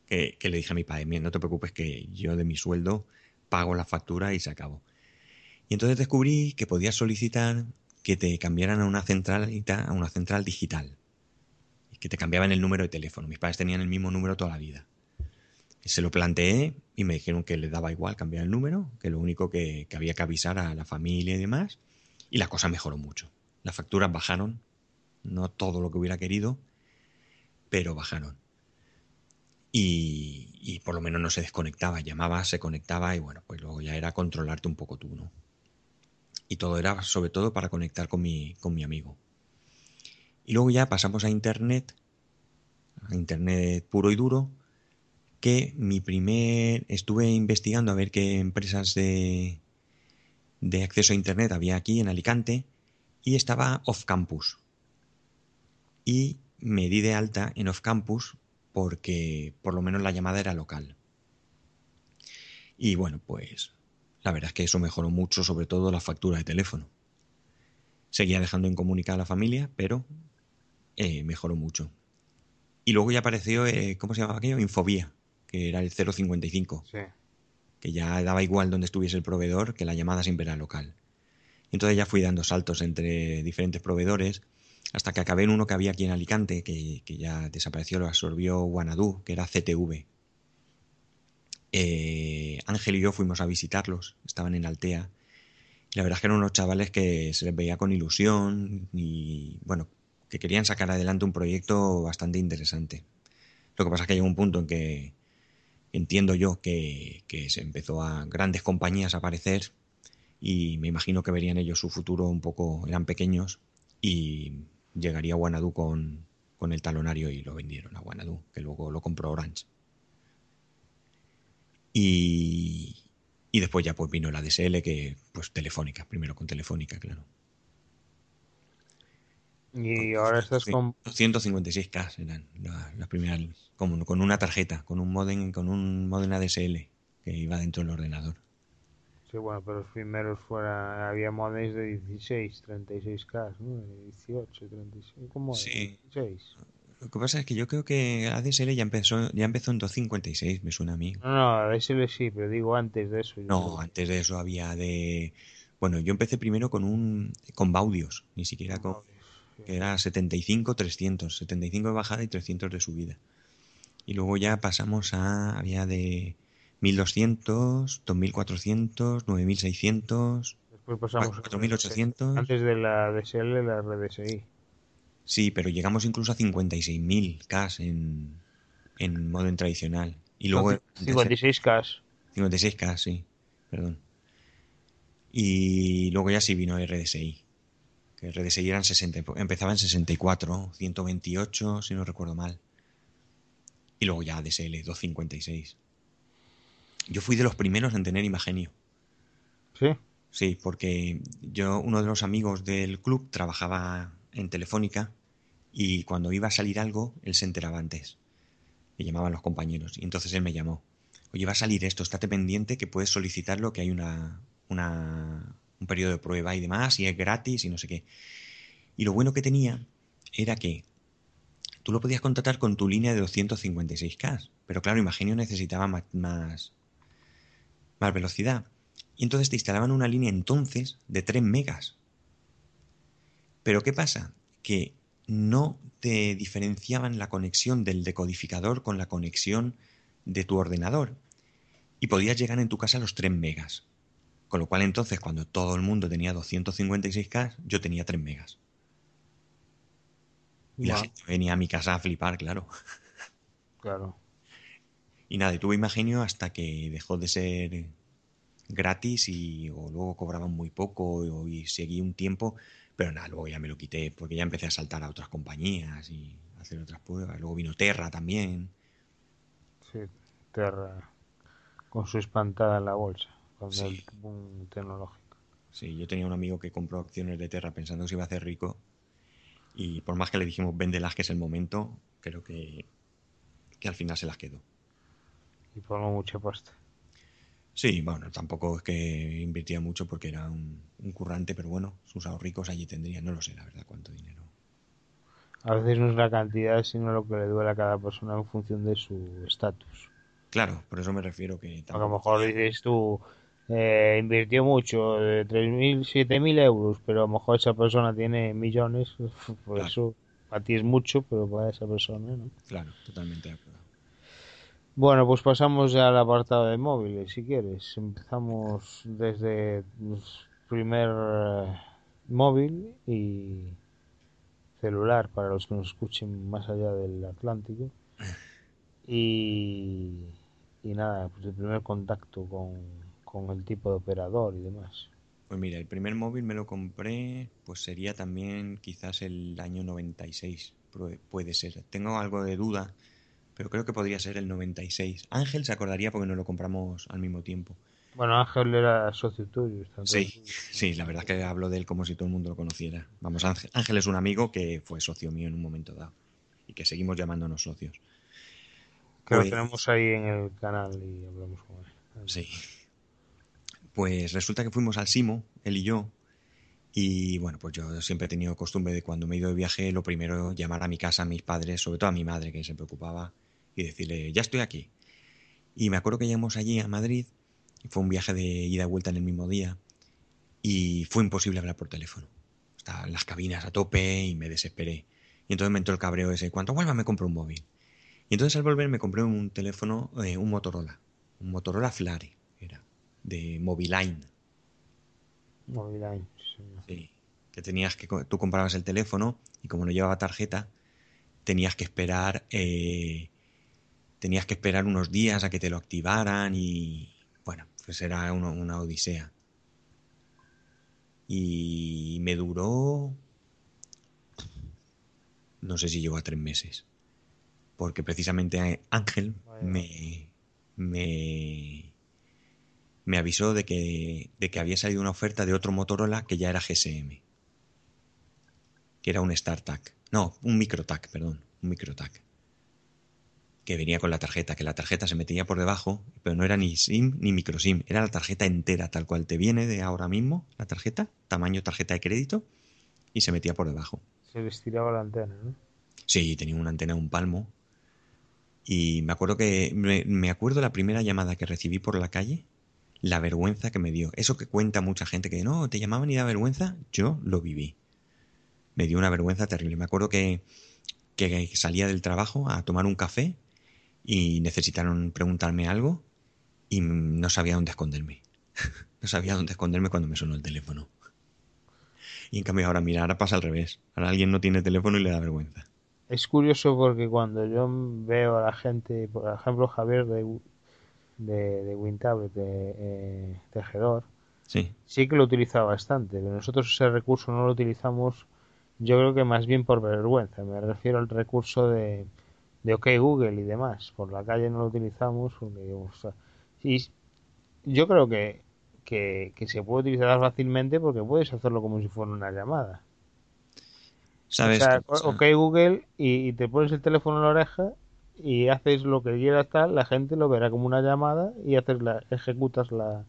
Que, que, le dije a mi padre, no te preocupes que yo de mi sueldo pago la factura y se acabó. Y entonces descubrí que podías solicitar que te cambiaran a una centralita, a una central digital. Que te cambiaban el número de teléfono. Mis padres tenían el mismo número toda la vida. Se lo planteé y me dijeron que le daba igual cambiar el número, que lo único que, que había que avisar a la familia y demás. Y la cosa mejoró mucho. Las facturas bajaron, no todo lo que hubiera querido, pero bajaron. Y, y, por lo menos no se desconectaba, llamaba, se conectaba y bueno, pues luego ya era controlarte un poco tú, ¿no? Y todo era sobre todo para conectar con mi, con mi amigo. Y luego ya pasamos a Internet, a Internet puro y duro, que mi primer... Estuve investigando a ver qué empresas de, de acceso a Internet había aquí en Alicante y estaba off campus. Y me di de alta en off campus porque por lo menos la llamada era local. Y bueno, pues la verdad es que eso mejoró mucho, sobre todo la factura de teléfono. Seguía dejando incomunicada a la familia, pero eh, mejoró mucho. Y luego ya apareció, eh, ¿cómo se llamaba aquello? Infobía, que era el 055. Sí. Que ya daba igual donde estuviese el proveedor, que la llamada siempre era local. Entonces ya fui dando saltos entre diferentes proveedores hasta que acabé en uno que había aquí en Alicante, que, que ya desapareció, lo absorbió Guanadu, que era CTV. Eh, Ángel y yo fuimos a visitarlos, estaban en Altea. Y la verdad es que eran unos chavales que se les veía con ilusión y, bueno, que querían sacar adelante un proyecto bastante interesante. Lo que pasa es que llegó un punto en que entiendo yo que, que se empezó a grandes compañías a aparecer y me imagino que verían ellos su futuro un poco, eran pequeños y llegaría Guanadu con, con el talonario y lo vendieron a Guanadu, que luego lo compró Orange. Y, y después ya pues vino la DSL, que pues telefónica, primero con telefónica, claro. Y ahora estás con... 156K eran las la primeras, con, con una tarjeta, con un modem, con un modem ADSL que iba dentro del ordenador. Sí, bueno, pero los primeros fuera, había modems de 16, 36K, ¿no? 18, 36, ¿cómo Sí. 16. Lo que pasa es que yo creo que ADSL ya empezó, ya empezó en 256, me suena a mí. No, no, ADSL sí, pero digo antes de eso. No, creo. antes de eso había de... Bueno, yo empecé primero con un... con Baudios, ni siquiera con... que era 75, 300, 75 de bajada y 300 de subida. Y luego ya pasamos a... había de 1200, 2400, 9600... Después pasamos a 4800. Antes de la ADSL, la RDSI. Sí, pero llegamos incluso a 56.000 K en, en modem tradicional. Y luego... 56K. 56K, sí, perdón. Y luego ya sí vino RDSI. Que RDSI eran 60, empezaba en 64, 128, si no recuerdo mal. Y luego ya ADSL, 256. Yo fui de los primeros en tener Imagenio. Sí. Sí, porque yo, uno de los amigos del club trabajaba en Telefónica y cuando iba a salir algo, él se enteraba antes. Le llamaban los compañeros y entonces él me llamó. Oye, va a salir esto, estate pendiente que puedes solicitarlo, que hay una, una, un periodo de prueba y demás, y es gratis y no sé qué. Y lo bueno que tenía era que tú lo podías contratar con tu línea de 256K, pero claro, Imagenio necesitaba más, más, más velocidad. Y entonces te instalaban una línea entonces de 3 megas. Pero ¿qué pasa? Que no te diferenciaban la conexión del decodificador con la conexión de tu ordenador. Y podías llegar en tu casa a los 3 megas. Con lo cual entonces cuando todo el mundo tenía 256K, yo tenía 3 megas. Y la gente venía a mi casa a flipar, claro. Claro. Y nada, y tuve Imagenio hasta que dejó de ser gratis y o luego cobraban muy poco o, y seguí un tiempo, pero nada, luego ya me lo quité porque ya empecé a saltar a otras compañías y a hacer otras pruebas. Luego vino Terra también. Sí, Terra con su espantada en la bolsa, con Sí. el boom tecnológico. Sí, yo tenía un amigo que compró acciones de Terra pensando que se iba a hacer rico y por más que le dijimos véndelas que es el momento, creo que, que al final se las quedó. Y formó mucha pasta. Sí, bueno, tampoco es que invirtía mucho porque era un, un currante, pero bueno, sus ahorricos allí tendrían, no lo sé la verdad cuánto dinero. A veces no es la cantidad, sino lo que le duele a cada persona en función de su estatus. Claro, por eso me refiero que A lo mejor dices tú, eh, invirtió mucho, de 3.000, 7.000 euros, pero a lo mejor esa persona tiene millones, [laughs] por eso a ti es mucho, pero para esa persona no. Claro, totalmente de acuerdo. Bueno, pues pasamos ya al apartado de móviles, si quieres. Empezamos desde primer eh, móvil y celular para los que nos escuchen más allá del Atlántico. Y, y nada, pues el primer contacto con, con el tipo de operador y demás. Pues mira, el primer móvil me lo compré, pues sería también quizás el año 96, puede ser. Tengo algo de duda, pero creo que podría ser el 96. Ángel se acordaría porque no lo compramos al mismo tiempo. Bueno, Ángel era socio tuyo. Sí, sí, la verdad es que hablo de él como si todo el mundo lo conociera. Vamos, Ángel, Ángel es un amigo que fue socio mío en un momento dado y que seguimos llamándonos socios. Que lo pues tenemos ahí en el canal y hablamos con él. Sí. Pues resulta que fuimos al Simo, él y yo, y bueno, pues yo siempre he tenido costumbre de cuando me he ido de viaje, lo primero llamar a mi casa a mis padres, sobre todo a mi madre que se preocupaba, y decirle, ya estoy aquí. Y me acuerdo que llegamos allí a Madrid, fue un viaje de ida y vuelta en el mismo día, y fue imposible hablar por teléfono. Estaban las cabinas a tope y me desesperé. Y entonces me entró el cabreo ese, cuando vuelva me compro un móvil. Y entonces al volver me compré un teléfono, eh, un Motorola, un Motorola Flare, era, de Moviline. Moviline, sí. Que tenías que, tú comprabas el teléfono y como no llevaba tarjeta, tenías que esperar eh, tenías que esperar unos días a que te lo activaran y bueno, pues era una, odisea. Y me duró, no sé si llegó a tres meses, porque precisamente Ángel me, me, me avisó de que, de que había salido una oferta de otro Motorola que ya era GSM, que era un StarTAC, no, un MicroTAC, perdón, un MicroTAC que venía con la tarjeta, que la tarjeta se metía por debajo, pero no era ni SIM ni micro SIM, era la tarjeta entera, tal cual te viene de ahora mismo, la tarjeta, tamaño tarjeta de crédito, y se metía por debajo. Se les tiraba la antena, ¿no? Sí, tenía una antena un palmo. Y me acuerdo que, me, me acuerdo la primera llamada que recibí por la calle, la vergüenza que me dio. Eso que cuenta mucha gente que no, te llamaban y da vergüenza, yo lo viví. Me dio una vergüenza terrible. Me acuerdo que, que salía del trabajo a tomar un café y necesitaron preguntarme algo y no sabía dónde esconderme. [laughs] no sabía dónde esconderme cuando me sonó el teléfono. Y en cambio ahora, mira, ahora pasa al revés. Ahora alguien no tiene teléfono y le da vergüenza. Es curioso porque cuando yo veo a la gente, por ejemplo Javier de, de, de Wintablet, de eh, Tejedor, sí. sí que lo utilizaba bastante. Pero nosotros ese recurso no lo utilizamos, yo creo que más bien por vergüenza. Me refiero al recurso de de OK Google y demás. Por la calle no lo utilizamos y yo creo que, que, se puede utilizar fácilmente porque puedes hacerlo como si fuera una llamada. ¿Sabes? OK Google y, te pones el teléfono en la oreja y haces lo que quieras tal, la gente lo verá como una llamada y haces la, ejecutas la...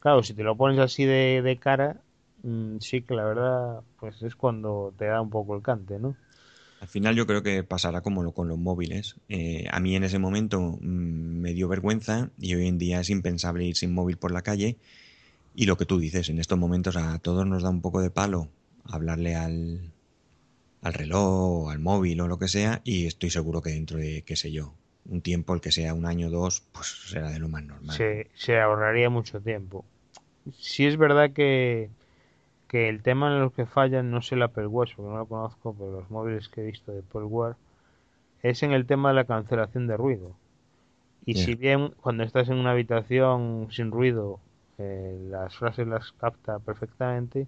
Claro, si te lo pones así de, de cara, mm, sí que la verdad pues es cuando te da un poco el cante, ¿no? Al final yo creo que pasará como lo, con los móviles. Eh, a mí en ese momento mm, me dio vergüenza y hoy en día es impensable ir sin móvil por la calle. Y lo que tú dices, en estos momentos a todos nos da un poco de palo hablarle al, al reloj o al móvil o lo que sea y estoy seguro que dentro de, qué sé yo, un tiempo, el que sea un año o dos, pues será de lo más normal. Se, se ahorraría mucho tiempo. Si es verdad que que el tema en los que fallan, no sé el Apple Watch porque no lo conozco, pero los móviles que he visto de Apple Watch, es en el tema de la cancelación de ruido. Y si bien cuando estás en una habitación sin ruido, eh, las frases las capta perfectamente,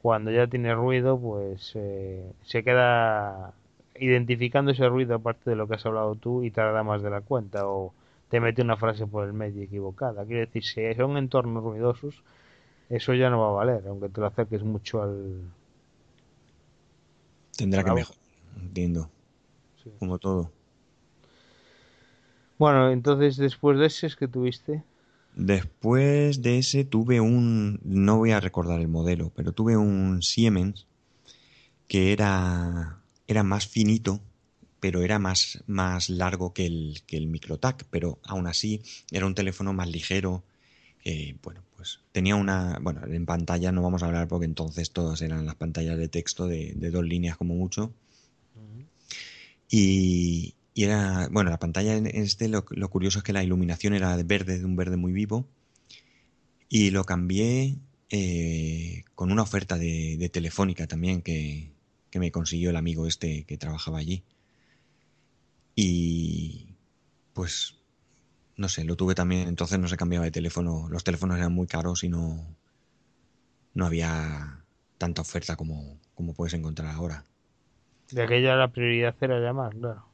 cuando ya tiene ruido, pues eh, se queda identificando ese ruido aparte de lo que has hablado tú y tarda más de la cuenta o te mete una frase por el medio equivocada. Quiere decir, si son entornos ruidosos, eso ya no va a valer, aunque te lo acerques mucho al... Tendrá que mejorar, entiendo. Como todo. Bueno, entonces después de ese es que tuviste. Después de ese tuve un, no voy a recordar el modelo, pero tuve un Siemens que era, era más finito, pero era más, más largo que el, que el MicroTac, pero aún así era un teléfono más ligero, bueno, pues tenía una, bueno, en pantalla no vamos a hablar porque entonces todas eran las pantallas de texto de, dos líneas como mucho. Y, era, bueno, la pantalla en este lo, curioso es que la iluminación era de verde, de un verde muy vivo. Y lo cambié eh, con una oferta de, telefónica también que, que me consiguió el amigo este que trabajaba allí. Y pues no sé, lo tuve también, entonces no se cambiaba de teléfono, los teléfonos eran muy caros y no, no había tanta oferta como, como puedes encontrar ahora. De aquella la prioridad era llamar, claro.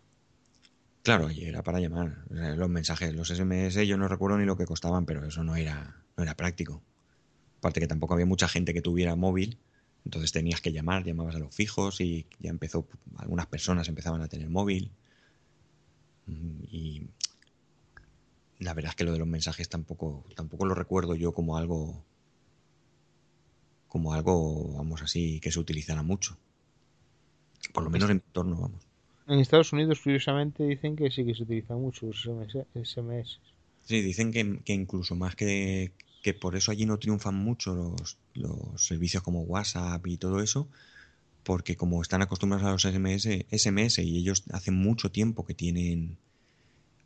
Claro, era para llamar. Los mensajes, los SMS, yo no recuerdo ni lo que costaban, pero eso no era, no era práctico. Aparte que tampoco había mucha gente que tuviera móvil, entonces tenías que llamar, llamabas a los fijos y ya empezó, algunas personas empezaban a tener móvil. Mm, y la verdad es que lo de los mensajes tampoco, tampoco lo recuerdo yo como algo, como algo, vamos así, que se utilizara mucho. Por lo menos en mi entorno, vamos. En Estados Unidos, curiosamente, dicen que sí que se utiliza mucho los SMS. Sí, dicen que, que incluso más que, que por eso allí no triunfan mucho los, los servicios como WhatsApp y todo eso, porque como están acostumbrados a los SMS, SMS y ellos hace mucho tiempo que tienen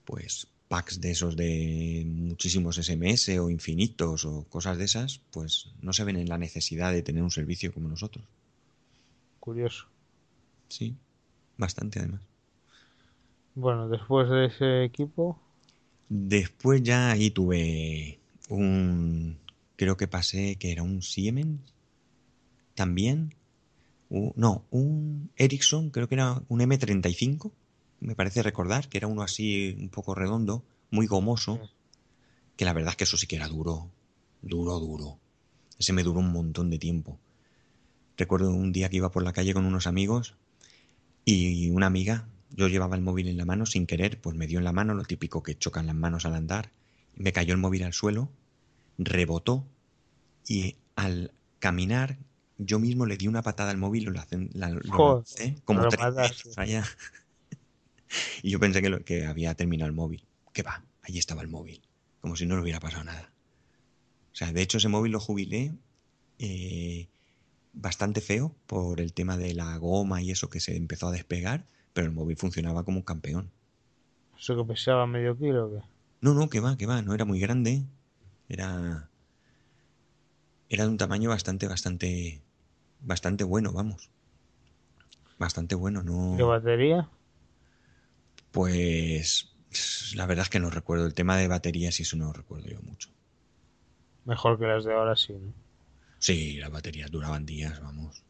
pues packs de esos de muchísimos SMS o infinitos o cosas de esas, pues no se ven en la necesidad de tener un servicio como nosotros. Curioso. Sí, bastante además. Bueno, después de ese equipo. Después ya ahí tuve un. Creo que pasé que era un Siemens. También. no, un Ericsson, creo que era un M35 me parece recordar que era uno así un poco redondo, muy gomoso, que la verdad es que eso sí que era duro, duro, duro. Ese me duró un montón de tiempo. Recuerdo un día que iba por la calle con unos amigos y una amiga, yo llevaba el móvil en la mano sin querer, pues me dio en la mano lo típico que chocan las manos al andar, me cayó el móvil al suelo, rebotó y al caminar yo mismo le di una patada al móvil, lo, lo, como tres allá. [laughs] y yo pensé que, que había terminado el móvil. ¿Qué va? Allí estaba el móvil. Como si no le hubiera pasado nada. O sea, de hecho ese móvil lo jubilé eh, bastante feo por el tema de la goma y eso que se empezó a despegar, pero el móvil funcionaba como un campeón. ¿Eso que pesaba medio kilo o qué? No, no, que va, que va, no era muy grande. Era. Era de un tamaño bastante, bastante. Bastante bueno, vamos. Bastante bueno, no. ¿Qué batería? Pues la verdad es que no recuerdo. El tema de baterías y eso no recuerdo yo mucho. Mejor que las de ahora sí, ¿no? Sí, las baterías duraban días, vamos.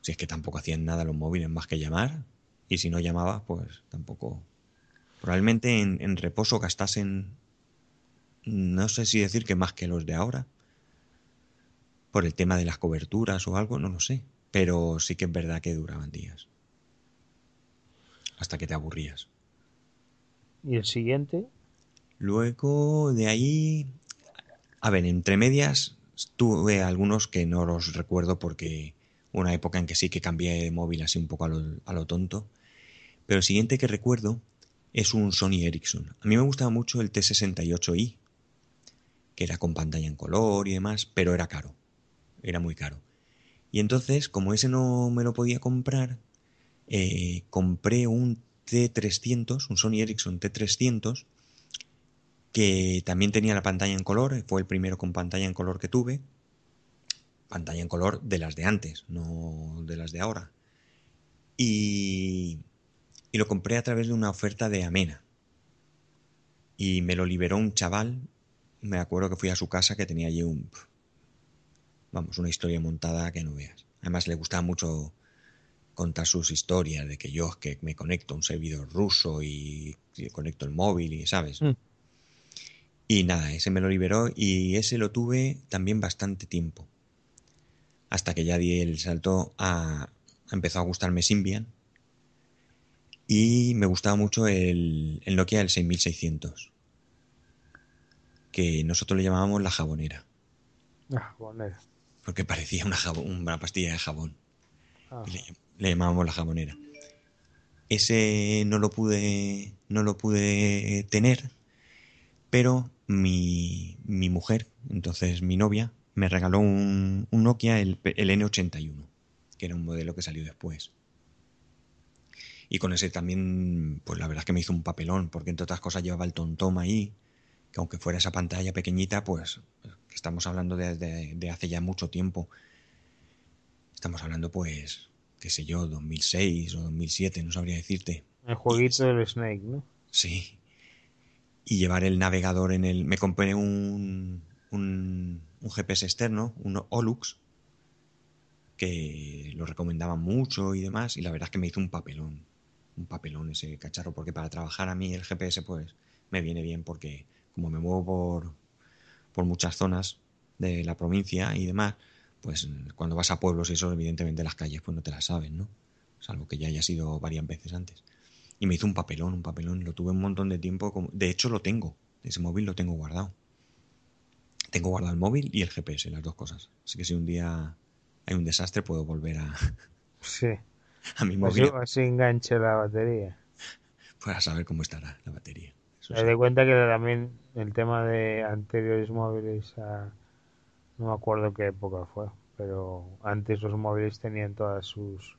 Si es que tampoco hacían nada los móviles más que llamar. Y si no llamaba, pues tampoco. Probablemente en, en reposo gastasen. No sé si decir que más que los de ahora. Por el tema de las coberturas o algo, no lo sé. Pero sí que es verdad que duraban días. Hasta que te aburrías. ¿Y el siguiente? Luego de ahí, a ver, entre medias tuve algunos que no los recuerdo porque una época en que sí que cambié de móvil así un poco a lo, tonto. Pero el siguiente que recuerdo es un Sony Ericsson. A mí me gustaba mucho el T68i, que era con pantalla en color y demás, pero era caro. Era muy caro. Y entonces, como ese no me lo podía comprar, eh, compré un T300, un Sony Ericsson T300, que también tenía la pantalla en color, fue el primero con pantalla en color que tuve. Pantalla en color de las de antes, no de las de ahora. Y, y lo compré a través de una oferta de Amena. Y me lo liberó un chaval, me acuerdo que fui a su casa que tenía allí un... Vamos, una historia montada que no veas. Además le gustaba mucho contar sus historias de que yo que me conecto a un servidor ruso y, conecto el móvil y sabes. Mm. Y nada, ese me lo liberó y ese lo tuve también bastante tiempo. Hasta que ya di el salto a... empezó a gustarme Symbian. Y me gustaba mucho el, el Nokia del 6600. Que nosotros le llamábamos la jabonera. La jabonera. Porque parecía una, una pastilla de jabón. Ah le llamábamos la jamonera. Ese no lo pude, no lo pude tener, pero mi, mi mujer, entonces mi novia, me regaló un, un Nokia, el, el N81, que era un modelo que salió después. Y con ese también, pues la verdad es que me hizo un papelón, porque entre otras cosas llevaba el tontoma ahí, que aunque fuera esa pantalla pequeñita, pues estamos hablando de, de, hace ya mucho tiempo. Estamos hablando, pues, qué sé yo, 2006 o 2007, no sabría decirte. El jueguito del Snake, ¿no? Sí. Y llevar el navegador en el... Me compré un, un, un GPS externo, un Olux, que lo recomendaban mucho y demás, y la verdad es que me hizo un papelón, un papelón ese cacharro, porque para trabajar a mí el GPS pues me viene bien porque como me muevo por, por muchas zonas de la provincia y demás, pues cuando vas a pueblos y eso, evidentemente las calles pues no te las saben, ¿no? Salvo que ya haya sido varias veces antes. Y me hizo un papelón, un papelón, lo tuve un montón de tiempo, como... de hecho lo tengo, ese móvil lo tengo guardado. Tengo guardado el móvil y el GPS, las dos cosas. Así que si un día hay un desastre puedo volver a, sí. [laughs] a mi móvil. Así, enganche la batería. Para saber cómo estará la batería. Me doy cuenta que también el tema de anteriores móviles a... No me acuerdo qué época fue, pero antes los móviles tenían todas sus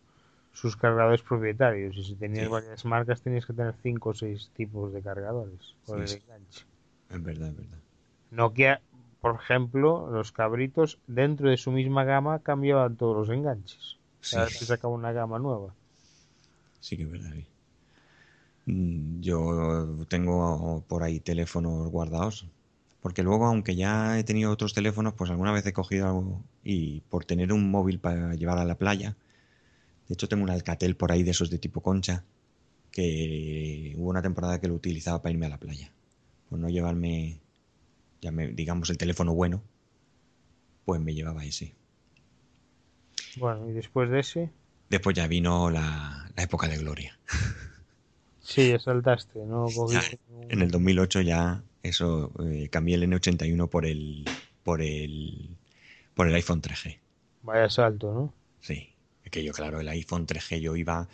sus cargadores propietarios y si tenías varias marcas tenías que tener cinco o seis tipos de cargadores por el enganche. Es verdad, es verdad. Nokia por ejemplo, los cabritos dentro de su misma gama cambiaban todos los enganches. A ver si sacaba una gama nueva. Sí que es verdad. Mm, yo tengo por ahí teléfonos guardados. Porque luego, aunque ya he tenido otros teléfonos, pues alguna vez he cogido algo y por tener un móvil para llevar a la playa. De hecho, tengo un Alcatel por ahí de esos de tipo concha. Que hubo una temporada que lo utilizaba para irme a la playa. Por no llevarme ya me, digamos el teléfono bueno, pues me llevaba ese. Bueno, y después de ese. Después ya vino la, época de gloria. Sí, ya saltaste, ¿no? [laughs] en el 2008 ya eso eh, cambié el N81 por el por el por el iPhone 3G. Vaya salto, ¿no? Sí, es que yo claro, el iPhone 3G yo iba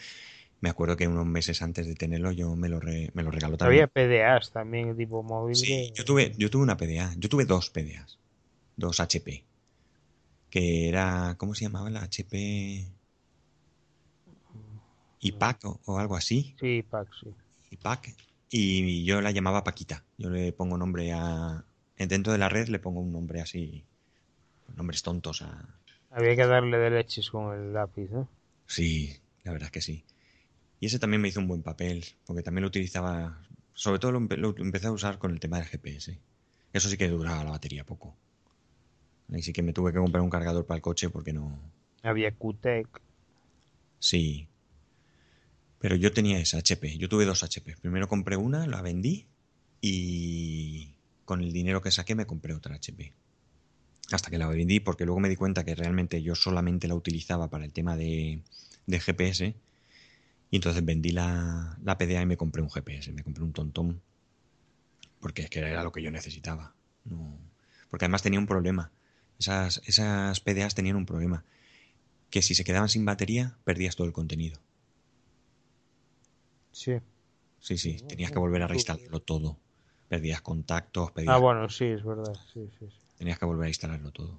me acuerdo que unos meses antes de tenerlo yo me lo, me lo regaló también. Había PDAs también, tipo móvil. Sí, yo, tuve, yo tuve una PDA. Yo tuve dos PDAs. Dos HP. Que era. ¿Cómo se llamaba la HP? IPAC o, o algo así. Sí, IPAC, sí. IPAC. Y yo la llamaba Paquita. Yo le pongo nombre a. Dentro de la red le pongo un nombre así. Nombres tontos a. Había que darle de leches con el lápiz, ¿no? Sí, la verdad es que sí. Y ese también me hizo un buen papel, porque también lo utilizaba, sobre todo lo, empecé a usar con el tema del GPS. Eso sí que duraba la batería poco. Ahí sí que me tuve que comprar un cargador para el coche porque no... Había QTEC. Sí. Pero yo tenía esa HP, yo tuve dos HP. Primero compré una, la vendí y con el dinero que saqué me compré otra HP. Hasta que la vendí porque luego me di cuenta que realmente yo solamente la utilizaba para el tema de, GPS y entonces vendí la, la PDA y me compré un GPS, me compré un tontón. Porque es que era lo que yo necesitaba. Porque además tenía un problema. Esas, esas PDAs tenían un problema. Que si se quedaban sin batería, perdías todo el contenido. Sí. Sí, sí, tenías que volver a reinstalarlo todo. Perdías contactos, perdías... Ah, bueno, sí, es verdad. Sí, sí, sí. Tenías que volver a instalarlo todo.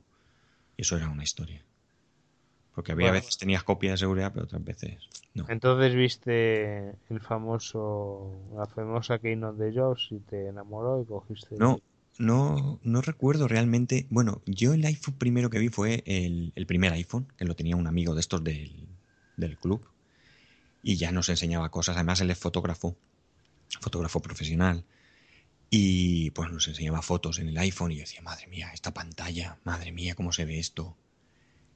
Y eso era una historia. Porque había veces tenías copia de seguridad, pero otras veces no. Entonces viste el famoso, la famosa Keynote de Jobs y te enamoró y cogiste. No, no, no recuerdo realmente. Bueno, yo el iPhone primero que vi fue el, primer iPhone, que lo tenía un amigo de estos del, del club. Y ya nos enseñaba cosas. Además, él es fotógrafo, fotógrafo profesional. Y pues nos enseñaba fotos en el iPhone y yo decía, madre mía, esta pantalla, madre mía, cómo se ve esto.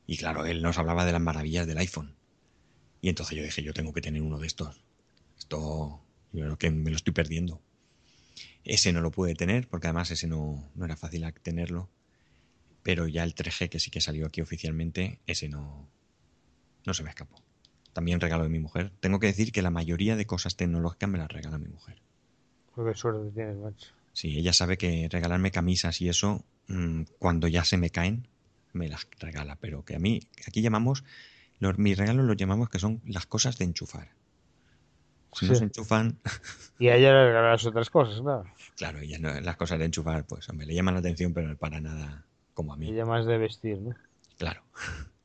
Y claro, él nos hablaba de las maravillas del iPhone. Y entonces yo dije, yo tengo que tener uno de estos. Esto, yo creo que me lo estoy perdiendo. Ese no lo pude tener, porque además ese no, no era fácil tenerlo. Pero ya el 3G, que sí que salió aquí oficialmente, ese no, no se me escapó. También regalo de mi mujer. Tengo que decir que la mayoría de cosas tecnológicas me las regala mi mujer. Qué suerte tienes, macho. Sí, ella sabe que regalarme camisas y eso, mm, cuando ya se me caen, me las regala, pero que a mí, aquí llamamos, los, mis regalos los llamamos que son las cosas de enchufar. Si no se enchufan. [laughs] Y a ella las otras cosas, claro. Claro, y las cosas de enchufar, pues, hombre, le llaman la atención, pero para nada como a mí. Ella más de vestir, ¿no? Claro. [laughs]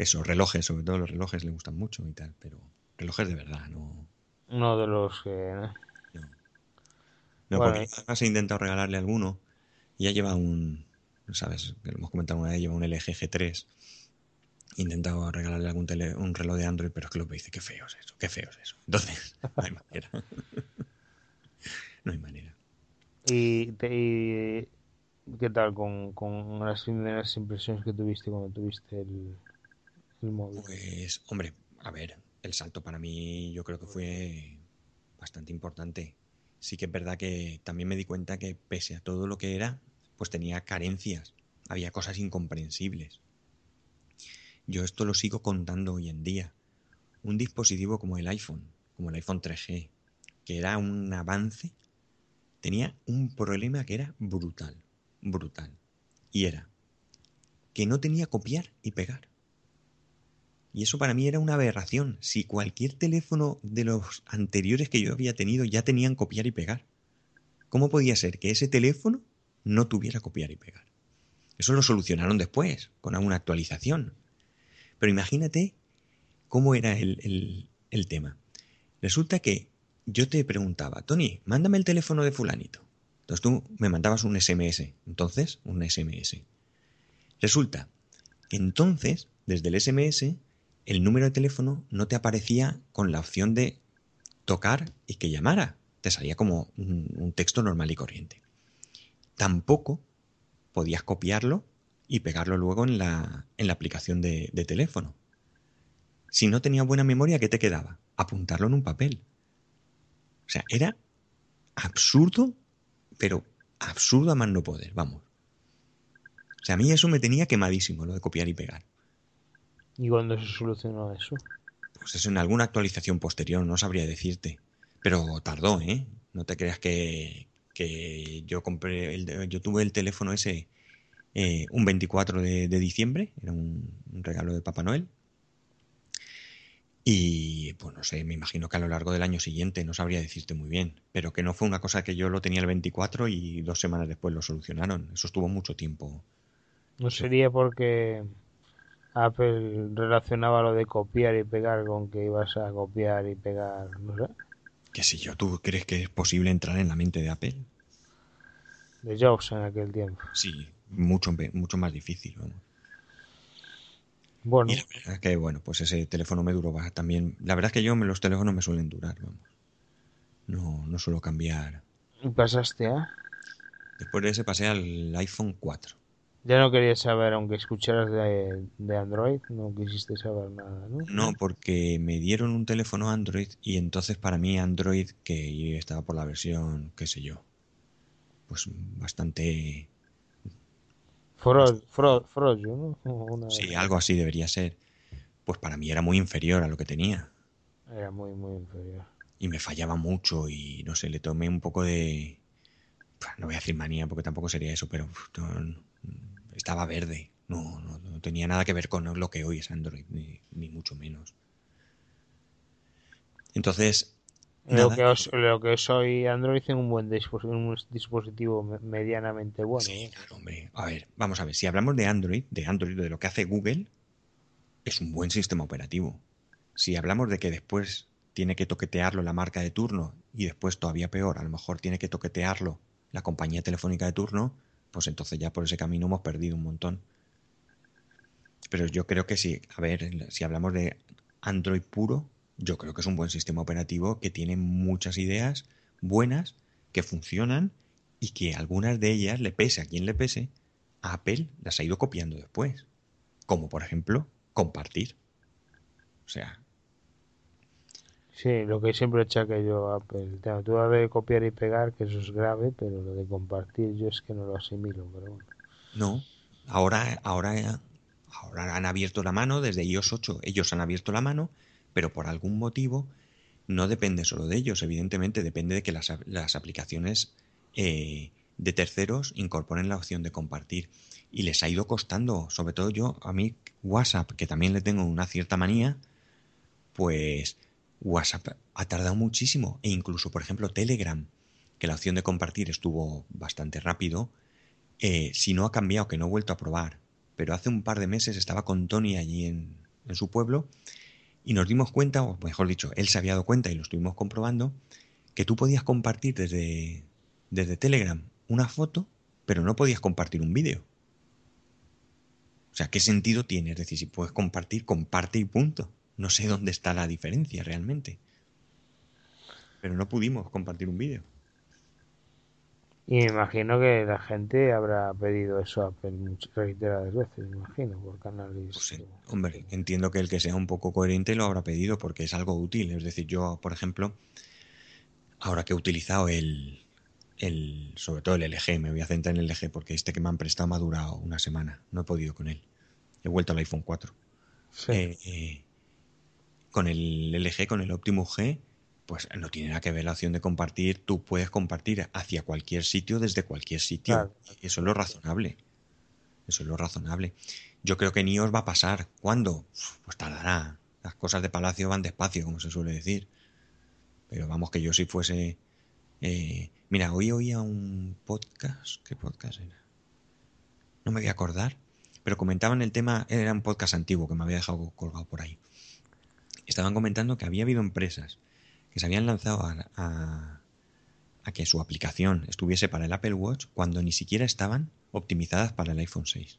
Eso, relojes, sobre todo los relojes le gustan mucho y tal, pero relojes de verdad, no. No de los que. No, no porque además he intentado regalarle alguno y ya lleva un. ¿Sabes? Que lo hemos comentado una vez, lleva un LG G3. He intentado regalarle algún tele, un reloj de Android, pero es que lo que dice, qué feo es eso, qué feo es eso. Entonces, [laughs] no hay manera. [laughs] no hay manera. ¿Y, qué tal con, con las primeras impresiones que tuviste cuando tuviste el, Pues, hombre, a ver, el salto para mí yo creo que fue bastante importante. Sí que es verdad que también me di cuenta que pese a todo lo que era, pues tenía carencias, había cosas incomprensibles. Yo esto lo sigo contando hoy en día. Un dispositivo como el iPhone, como el iPhone 3G, que era un avance, tenía un problema que era brutal, brutal. Y era que no tenía copiar y pegar. Y eso para mí era una aberración. Si cualquier teléfono de los anteriores que yo había tenido ya tenían copiar y pegar. ¿Cómo podía ser que ese teléfono no tuviera copiar y pegar? Eso lo solucionaron después, con alguna actualización. Pero imagínate cómo era el, el tema. Resulta que yo te preguntaba, Tony, mándame el teléfono de fulanito. Entonces tú me mandabas un SMS. Entonces, un SMS. Resulta que entonces, desde el SMS, el número de teléfono no te aparecía con la opción de tocar y que llamara. Te salía como un, texto normal y corriente. Tampoco podías copiarlo y pegarlo luego en la, en la aplicación de, de teléfono. Si no tenía buena memoria, ¿qué te quedaba? Apuntarlo en un papel. O sea, era absurdo, pero absurdo a más no poder, vamos. O sea, a mí eso me tenía quemadísimo, lo de copiar y pegar. ¿Y cuándo se solucionó eso? Pues eso en alguna actualización posterior, no sabría decirte. Pero tardó, ¿eh? No te creas que, que yo compré, el, yo tuve el teléfono ese eh, un 24 de, diciembre, era un, regalo de Papá Noel. Y pues no sé, me imagino que a lo largo del año siguiente, no sabría decirte muy bien, pero que no fue una cosa que yo lo tenía el 24 y dos semanas después lo solucionaron. Eso estuvo mucho tiempo. No sería porque Apple relacionaba lo de copiar y pegar con que ibas a copiar y pegar, no sé. ¿Qué sé yo? ¿Tú crees que es posible entrar en la mente de Apple? De Jobs en aquel tiempo. Sí, mucho, mucho más difícil. Bueno. Y la verdad es que, bueno, pues ese teléfono me duró también. La verdad es que yo los teléfonos me suelen durar, vamos. No, no suelo cambiar. ¿Y pasaste a? Después de ese pasé al iPhone 4. Ya no querías saber, aunque escucharas de, Android, no quisiste saber nada, ¿no? No, porque me dieron un teléfono Android y entonces para mí Android, que estaba por la versión, qué sé yo, pues bastante... Froyo, ¿no? [laughs] Sí, algo así debería ser. Pues para mí era muy inferior a lo que tenía. Era muy, muy inferior. Y me fallaba mucho y no sé, le tomé un poco de... No voy a decir manía porque tampoco sería eso, pero estaba verde. No, no, tenía nada que ver con lo que hoy es Android, ni, mucho menos. Entonces. Lo que, os, lo que hoy Android es un buen dispositivo, un dispositivo medianamente bueno. Sí, claro, hombre. A ver, vamos a ver. Si hablamos de Android, de Android, de lo que hace Google, es un buen sistema operativo. Si hablamos de que después tiene que toquetearlo la marca de turno y después todavía peor, a lo mejor tiene que toquetearlo la compañía telefónica de turno, pues entonces ya por ese camino hemos perdido un montón. Pero yo creo que sí, a ver, si hablamos de Android puro, yo creo que es un buen sistema operativo que tiene muchas ideas buenas, que funcionan y que algunas de ellas, le pese a quien le pese, a Apple las ha ido copiando después. Como por ejemplo, compartir. O sea, Sí, lo que siempre que yo a Apple. Tú vas de copiar y pegar, que eso es grave, pero lo de compartir yo es que no lo asimilo, pero bueno. No, ahora, ahora, ahora han abierto la mano desde iOS 8. Ellos han abierto la mano, pero por algún motivo no depende solo de ellos, evidentemente depende de que las, las aplicaciones eh, de terceros incorporen la opción de compartir. Y les ha ido costando, sobre todo yo, a mí WhatsApp, que también le tengo una cierta manía, pues WhatsApp ha tardado muchísimo. E incluso, por ejemplo, Telegram, que la opción de compartir estuvo bastante rápido, eh, si no ha cambiado, que no he vuelto a probar, pero hace un par de meses estaba con Tony allí en, en su pueblo y nos dimos cuenta, o mejor dicho, él se había dado cuenta y lo estuvimos comprobando, que tú podías compartir desde, desde Telegram una foto, pero no podías compartir un vídeo. O sea, ¿qué sentido tiene? Es decir, si puedes compartir, comparte y punto. No sé dónde está la diferencia realmente. Pero no pudimos compartir un vídeo. Y me imagino que la gente habrá pedido eso a reiteradas veces, me imagino, por canales. Pues, hombre, entiendo que el que sea un poco coherente lo habrá pedido porque es algo útil. Es decir, yo, por ejemplo, ahora que he utilizado el, el, sobre todo el LG, me voy a centrar en el LG porque este que me han prestado me ha durado una semana, no he podido con él. He vuelto al iPhone 4. Eh, eh, con el LG, con el Optimus G, pues no tiene nada que ver la opción de compartir. Tú puedes compartir hacia cualquier sitio desde cualquier sitio. Eso es lo razonable. Eso es lo razonable. Yo creo que ni os va a pasar. ¿Cuándo? Pues tardará. Las cosas de palacio van despacio, como se suele decir. Pero vamos, que yo si fuese eh, mira, hoy oía un podcast. ¿Qué podcast era? No me voy a acordar. Pero comentaban el tema, era un podcast antiguo que me había dejado colgado por ahí. Estaban comentando que había habido empresas que se habían lanzado a, a que su aplicación estuviese para el Apple Watch cuando ni siquiera estaban optimizadas para el iPhone 6.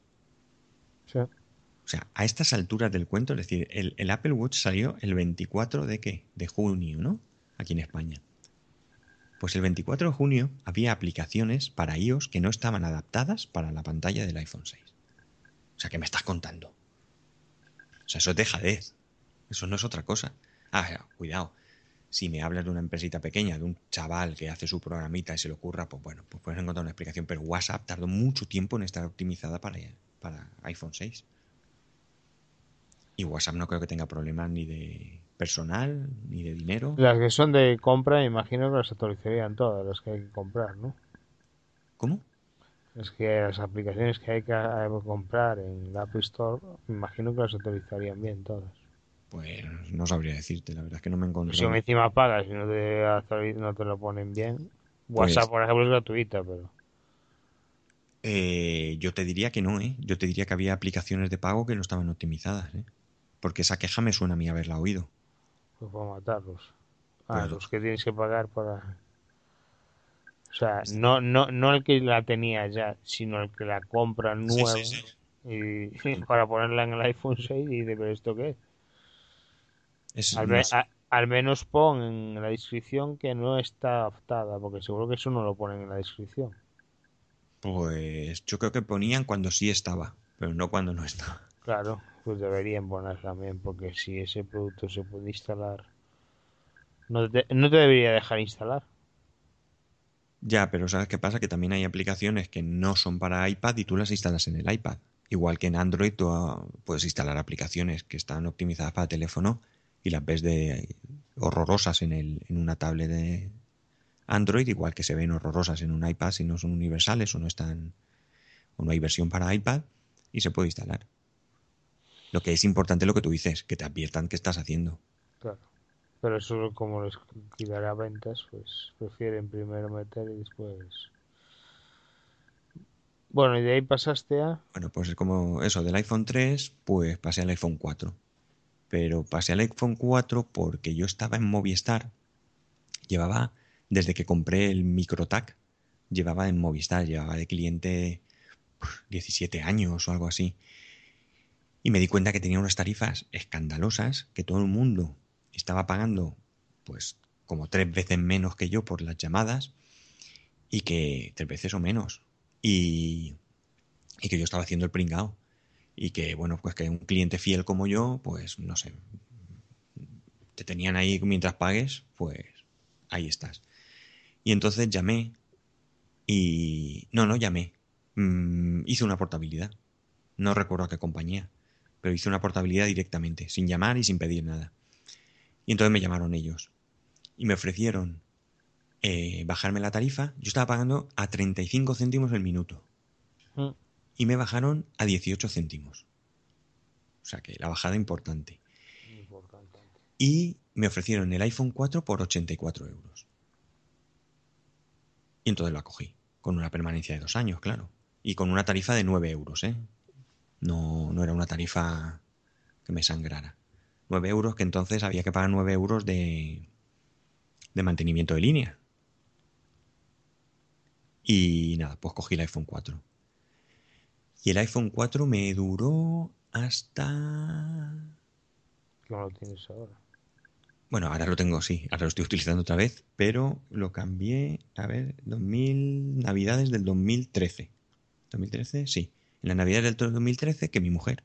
Sí. O sea, a estas alturas del cuento, es decir, el, el, Apple Watch salió el 24 de qué? De junio, ¿no? Aquí en España. Pues el 24 de junio había aplicaciones para iOS que no estaban adaptadas para la pantalla del iPhone 6. O sea, ¿qué me estás contando? O sea, eso es dejadez. Eso no es otra cosa. Ah, cuidado. Si me hablas de una empresita pequeña, de un chaval que hace su programita y se le ocurra, pues bueno, pues puedes encontrar una explicación. Pero WhatsApp tardó mucho tiempo en estar optimizada para, para iPhone 6. Y WhatsApp no creo que tenga problemas ni de personal ni de dinero. Las que son de compra, imagino que las actualizarían todas las que hay que comprar, ¿no? ¿Cómo? Es que las aplicaciones que hay que comprar en la App Store, imagino que las actualizarían bien todas. Pues no sabría decirte, la verdad es que no me encontré. Si encima pagas y no te, no te lo ponen bien. Pues WhatsApp, por ejemplo, es gratuita, pero. Eh, yo te diría que no, ¿eh? Yo te diría que había aplicaciones de pago que no estaban optimizadas, ¿eh? Porque esa queja me suena a mí haberla oído. Pues para matarlos. A los que tienes que pagar para... O sea, no, no, no el que la tenía ya, sino el que la compra nueva y [laughs] para ponerla en el iPhone 6 y ver esto qué es. Al, menos pon en la descripción que no está adaptada, porque seguro que eso no lo ponen en la descripción. Pues yo creo que ponían cuando sí estaba, pero no cuando no estaba. Claro, pues deberían poner también, porque si ese producto se puede instalar, no te, no te debería dejar instalar. Ya, pero ¿sabes qué pasa? Que también hay aplicaciones que no son para iPad y tú las instalas en el iPad. Igual que en Android tú ah, puedes instalar aplicaciones que están optimizadas para teléfono y las ves de horrorosas en, el, en una tablet de Android, igual que se ven horrorosas en un iPad si no son universales o no están o no hay versión para iPad y se puede instalar. Lo que es importante es lo que tú dices, que te adviertan qué estás haciendo. Claro. Pero eso como les quitará ventas, pues prefieren primero meter y después... Bueno, y de ahí pasaste a... Bueno, pues es como eso, del iPhone 3, pues pasé al iPhone 4. Pero pasé al iPhone 4 porque yo estaba en Movistar. Llevaba, desde que compré el MicroTac, llevaba en Movistar, llevaba de cliente 17 años o algo así. Y me di cuenta que tenía unas tarifas escandalosas que todo el mundo estaba pagando pues como tres veces menos que yo por las llamadas y que tres veces o menos. Y, y que yo estaba haciendo el pringao. Y que, bueno, pues que un cliente fiel como yo, pues no sé, te tenían ahí mientras pagues, pues ahí estás. Y entonces llamé y... No, no llamé. Mm, hice una portabilidad. No recuerdo a qué compañía pero hice una portabilidad directamente, sin llamar y sin pedir nada. Y entonces me llamaron ellos y me ofrecieron eh, bajarme la tarifa. Yo estaba pagando a 35 céntimos el minuto mm. Y me bajaron a 18 céntimos. O sea que la bajada importante. importante. y me ofrecieron el iPhone 4 por 84 euros. Y entonces lo acogí, con una permanencia de dos años, claro. Y con una tarifa de 9 euros, ¿eh? No, no era una tarifa que me sangrara. 9 euros que entonces había que pagar 9 euros de, de mantenimiento de línea. Y nada, pues cogí el iPhone 4. Y el iPhone 4 me duró hasta... No lo tienes ahora. Bueno, ahora lo tengo, sí, ahora lo estoy utilizando otra vez, pero lo cambié, a ver, 2000, Navidades del 2013. ¿2013? Sí. En la Navidad del 2013 que mi mujer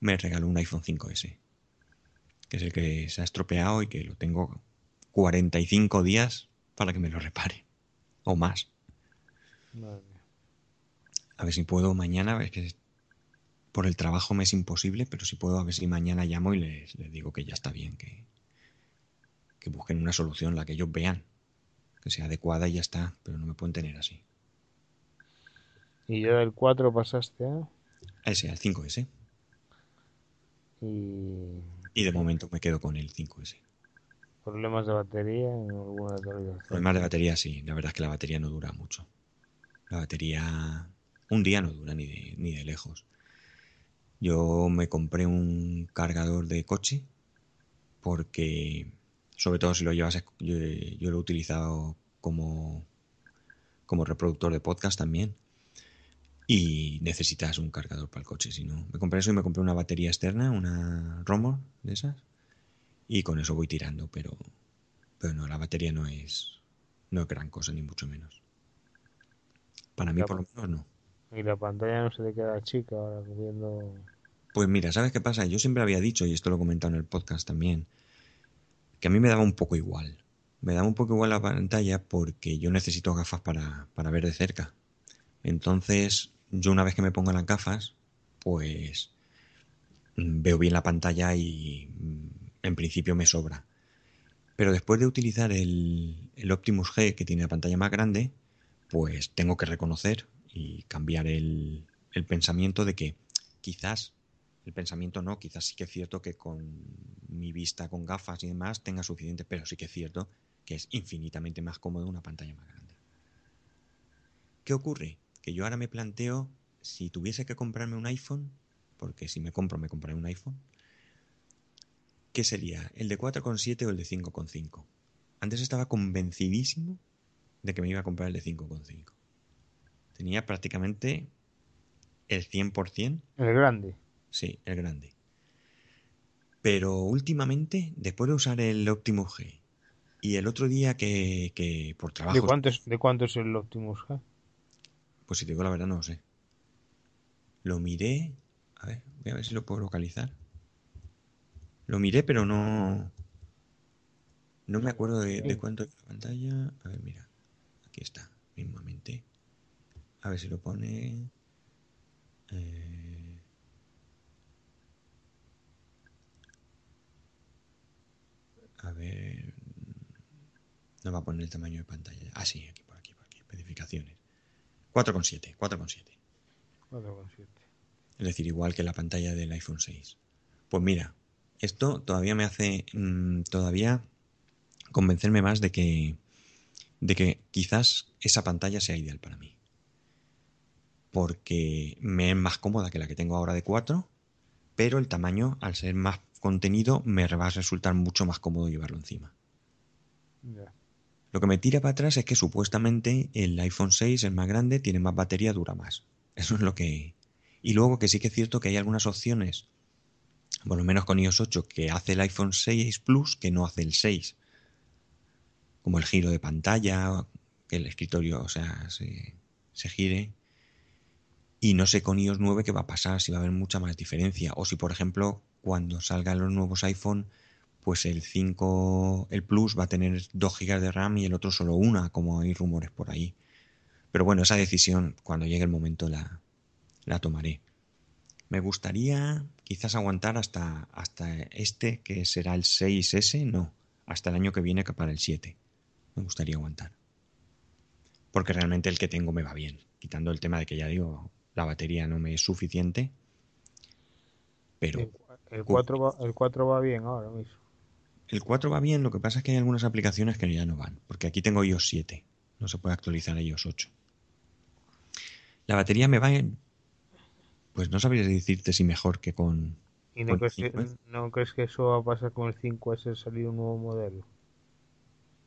me regaló un iPhone 5S, que es el que se ha estropeado y que lo tengo 45 días para que me lo repare, o más. A ver si puedo mañana, es que por el trabajo me es imposible, pero si puedo, a ver si mañana llamo y les, les digo que ya está bien, que, que busquen una solución, la que ellos vean, que sea adecuada y ya está, pero no me pueden tener así. ¿Y ya del 4 pasaste a...? Ese, al 5S. Y... Y de momento me quedo con el 5S. ¿Problemas de batería alguna? Problemas de batería, sí. La verdad es que la batería no dura mucho. La batería un día no dura ni de, ni de lejos. Yo me compré un cargador de coche porque sobre todo si lo llevas, yo, yo lo he utilizado como, como reproductor de podcast también. Y necesitas un cargador para el coche, si no. Me compré eso y me compré una batería externa, una Romor de esas. Y con eso voy tirando, pero, pero no, la batería no es, no es gran cosa, ni mucho menos. Para mí, por lo menos, no. Y la pantalla no se te queda chica ahora viendo. Pues mira, ¿sabes qué pasa? Yo siempre había dicho, y esto lo he comentado en el podcast también, que a mí me daba un poco igual. Me daba un poco igual la pantalla porque yo necesito gafas para, para ver de cerca. Entonces, yo una vez que me pongo las gafas, pues mm, veo bien la pantalla y mm, en principio me sobra. Pero después de utilizar el, el, Optimus G que tiene la pantalla más grande, pues tengo que reconocer y cambiar el, pensamiento de que quizás el pensamiento no, quizás sí que es cierto que con mi vista con gafas y demás tenga suficiente, pero sí que es cierto que es infinitamente más cómodo una pantalla más grande. ¿Qué ocurre? Que yo ahora me planteo si tuviese que comprarme un iPhone, porque si me compro me compraré un iPhone, ¿qué sería? ¿El de 4,7 o el de 5,5? Antes estaba convencidísimo de que me iba a comprar el de 5,5. Tenía prácticamente el 100%. El grande. Sí, el grande. Pero últimamente, después de usar el Optimus G y el otro día que, que por trabajo... ¿De cuánto, es, ¿De cuánto es el Optimus G? Pues si te digo la verdad, no lo sé. Lo miré... A ver, voy a ver si lo puedo localizar. Lo miré, pero no... No me acuerdo de, de cuánto es la pantalla. A ver, mira. Aquí está, mismamente. A ver si lo pone... Eh... A ver. No va a poner el tamaño de pantalla. Ah, sí, aquí, por aquí, por aquí. Especificaciones. 4,7. 4,7. 4,7. Es decir, igual que la pantalla del iPhone 6. Pues mira, esto todavía me hace mmm, todavía convencerme más de que de que quizás esa pantalla sea ideal para mí. Porque me es más cómoda que la que tengo ahora de 4, pero el tamaño, al ser más contenido, me va a resultar mucho más cómodo llevarlo encima. Yeah. Lo que me tira para atrás es que supuestamente el iPhone 6 es más grande, tiene más batería, dura más. Eso es lo que... Y luego que sí que es cierto que hay algunas opciones, por lo menos con iOS 8, que hace el iPhone 6 Plus que no hace el 6. Como el giro de pantalla, que el escritorio, o sea, se, se gire. Y no sé con iOS 9 qué va a pasar, si va a haber mucha más diferencia. O si, por ejemplo, cuando salgan los nuevos iPhone, pues el 5, el Plus va a tener 2 GB de RAM y el otro solo una, como hay rumores por ahí. Pero bueno, esa decisión, cuando llegue el momento, la, la tomaré. Me gustaría quizás aguantar hasta, hasta este, que será el 6S, no, hasta el año que viene, que para el 7. Me gustaría aguantar. Porque realmente el que tengo me va bien. Quitando el tema de que ya digo, la batería no me es suficiente. Pero. El 4 va, el 4 va bien ahora mismo. el 4 va bien, lo que pasa es que hay algunas aplicaciones que ya no van, porque aquí tengo iOS 7, no se puede actualizar a iOS 8. La batería me va en... Pues no sabría decirte si mejor que con... ¿Y no, crees que, no crees que eso va a pasar con el 5S salir un nuevo modelo?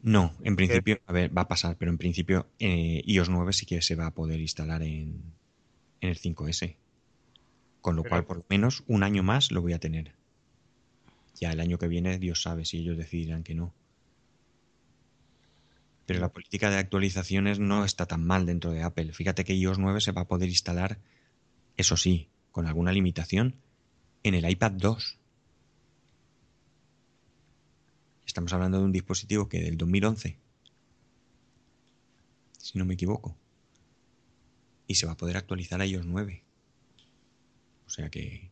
No, en principio, a ver, va a pasar, pero en principio eh, iOS 9 sí que se va a poder instalar en, en el 5S. Con lo cual, por lo menos un año más lo voy a tener. Ya el año que viene, Dios sabe si ellos decidirán que no. Pero la política de actualizaciones no está tan mal dentro de Apple. Fíjate que iOS 9 se va a poder instalar, eso sí, con alguna limitación, en el iPad 2. Estamos hablando de un dispositivo que del 2011, si no me equivoco, y se va a poder actualizar a iOS 9. O sea que,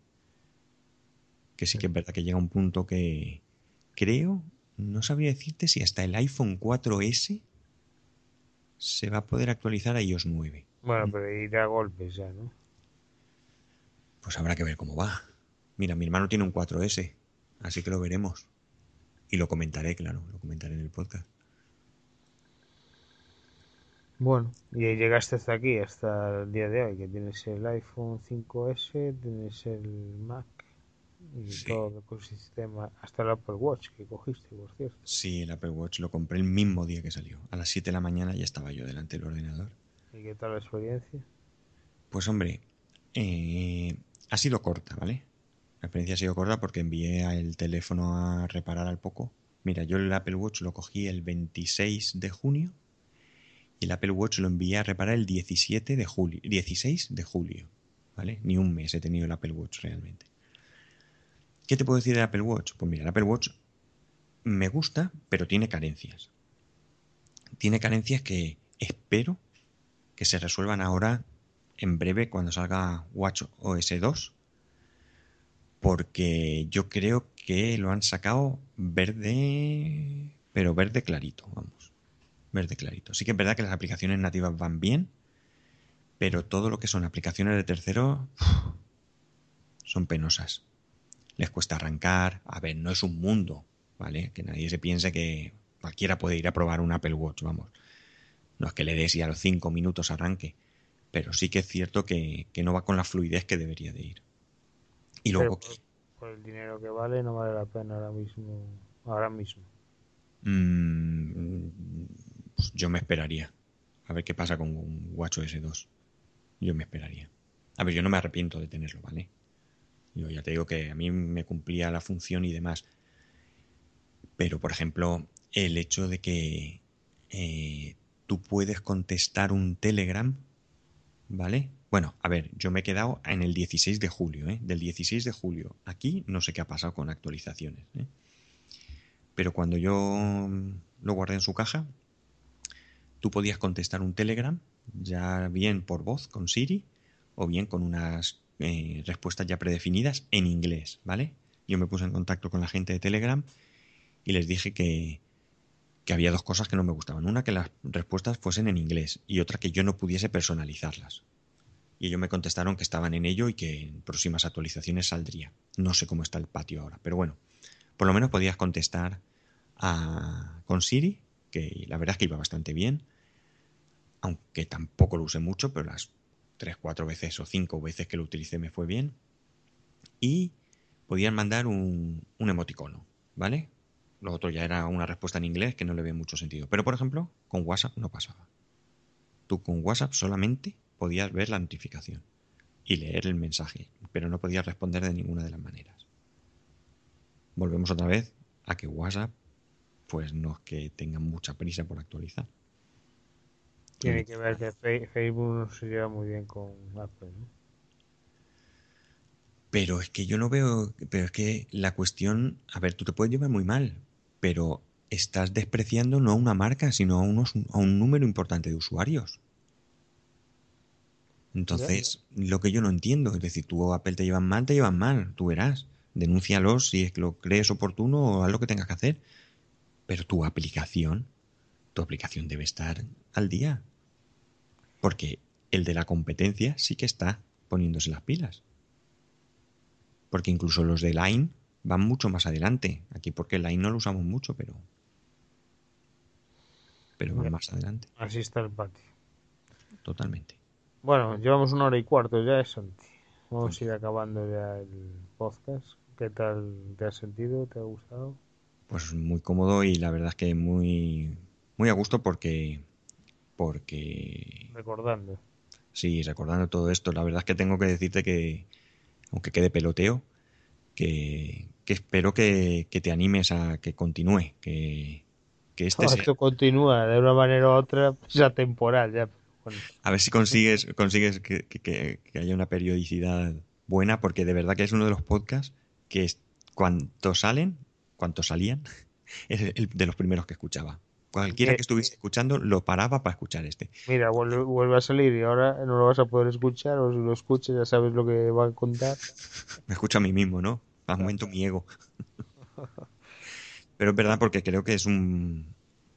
que sí que es verdad que llega un punto que creo, no sabría decirte si hasta el iPhone 4S se va a poder actualizar a iOS 9. Bueno, pero irá a golpes ya, ¿no? Pues habrá que ver cómo va. Mira, mi hermano tiene un 4S, así que lo veremos. Y lo comentaré, claro, lo comentaré en el podcast. Bueno, y llegaste hasta aquí, hasta el día de hoy, que tienes el iPhone 5S, tienes el Mac y todo el ecosistema, hasta el Apple Watch que cogiste, por cierto. Sí, el Apple Watch lo compré el mismo día que salió. A las 7 de la mañana ya estaba yo delante del ordenador. ¿Y qué tal la experiencia? Pues hombre, eh, ha sido corta, ¿vale? La experiencia ha sido corta porque envié el teléfono a reparar al poco. Mira, yo el Apple Watch lo cogí el 26 de junio y el Apple Watch lo envié a reparar el 17 de julio, 16 de julio, ¿vale? Ni un mes he tenido el Apple Watch realmente. ¿Qué te puedo decir del Apple Watch? Pues mira, el Apple Watch me gusta, pero tiene carencias. Tiene carencias que espero que se resuelvan ahora en breve cuando salga Watch OS 2 porque yo creo que lo han sacado verde, pero verde clarito, vamos, verde clarito. Sí que es verdad que las aplicaciones nativas van bien, pero todo lo que son aplicaciones de tercero son penosas. Les cuesta arrancar, a ver, no es un mundo, ¿vale? Que nadie se piense que cualquiera puede ir a probar un Apple Watch, vamos. No es que le des y a los cinco minutos arranque, pero sí que es cierto que, que no va con la fluidez que debería de ir. Y luego... Por, el dinero que vale no vale la pena ahora mismo. Ahora mismo. Mm, pues yo me esperaría. A ver qué pasa con un s 2. Yo me esperaría. A ver, yo no me arrepiento de tenerlo, ¿vale? Yo ya te digo que a mí me cumplía la función y demás. Pero, por ejemplo, el hecho de que eh, tú puedes contestar un Telegram, ¿vale? Bueno, a ver, yo me he quedado en el 16 de julio, ¿eh? Del 16 de julio. Aquí no sé qué ha pasado con actualizaciones, ¿eh? Pero cuando yo lo guardé en su caja, tú podías contestar un Telegram, ya bien por voz con Siri, o bien con unas eh, respuestas ya predefinidas en inglés, ¿vale? Yo me puse en contacto con la gente de Telegram y les dije que, que había dos cosas que no me gustaban. Una, que las respuestas fuesen en inglés y otra, que yo no pudiese personalizarlas y ellos me contestaron que estaban en ello y que en próximas actualizaciones saldría. No sé cómo está el patio ahora, pero bueno, por lo menos podías contestar a, con Siri, la verdad es que iba bastante bien, aunque tampoco lo usé mucho, pero las 3, 4 veces o 5 veces que lo utilicé me fue bien. Y podían mandar un, un emoticono, ¿vale? Lo otro ya era una respuesta en inglés que no le ve mucho sentido. Pero por ejemplo, con WhatsApp no pasaba. Tú con WhatsApp solamente podías ver la notificación y leer el mensaje, pero no podías responder de ninguna de las maneras. Volvemos otra vez a que WhatsApp, pues no es que tenga mucha prisa por actualizar. Tiene que ver que Facebook no se lleva muy bien con Apple, Pero es que yo no veo, pero es que la cuestión, a ver, tú te puedes llevar muy mal, pero estás despreciando no a una marca, sino a, unos, a un número importante de usuarios. Entonces, lo que yo no entiendo, es decir, tú Apple te llevan mal, te llevan mal, tú verás. Denúncialos si es que lo crees oportuno o haz lo que tengas que hacer. Pero tu aplicación, tu aplicación debe estar al día. Porque el de la competencia sí que está poniéndose las pilas. Porque incluso los de Line van mucho más adelante. Aquí porque line no lo usamos mucho, pero pero van más adelante. Así está el patio. Totalmente. Bueno, llevamos una hora y cuarto ya, Santi. Vamos a ir acabando ya el podcast. ¿Qué tal te has sentido? ¿Te ha gustado? Pues muy cómodo y la verdad es que muy, muy a gusto porque, porque... Recordando. Sí, recordando todo esto. La verdad es que tengo que decirte que, aunque quede peloteo, que, espero que, te animes a que continúe, que, que este Esto continúa de una manera u otra, ya temporal, ya. A ver si consigues, consigues que, que, haya una periodicidad buena, porque de verdad que es uno de los podcasts que cuando salen, cuando salían, [laughs] es el de los primeros que escuchaba. Cualquiera que estuviese escuchando lo paraba para escuchar este. Mira, vuelve, a salir y ahora no lo vas a poder escuchar, o si lo escuches ya sabes lo que va a contar. [laughs] Me escucho a mí mismo, ¿no? Al momento mi ego. [laughs] Pero es verdad porque creo que es un...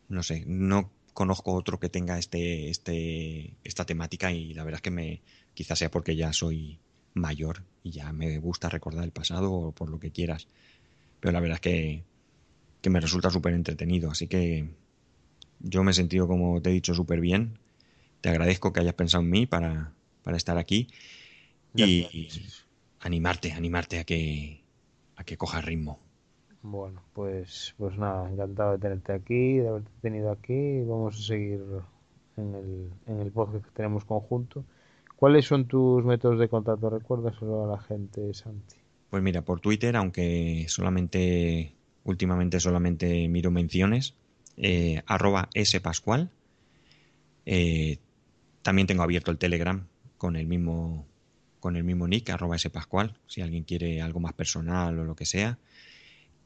No sé, no conozco otro que tenga este, este, esta temática y la verdad es que me... Quizás sea porque ya soy mayor y ya me gusta recordar el pasado o por lo que quieras. Pero la verdad es que, que me resulta súper entretenido. Así que yo me he sentido, como te he dicho, súper bien. Te agradezco que hayas pensado en mí para, para estar aquí. Y animarte, animarte a que, a que cojas ritmo. Bueno, pues, pues nada, encantado de tenerte aquí, de haberte tenido aquí. Vamos a seguir en el, en el podcast que tenemos conjunto. ¿Cuáles son tus métodos de contacto? Recuérdaselo a la gente, Santi. Pues mira, por Twitter, aunque solamente, últimamente solamente miro menciones, eh, arroba spascual. Eh, también tengo abierto el Telegram con el mismo con el mismo nick, arroba spascual, si alguien quiere algo más personal o lo que sea.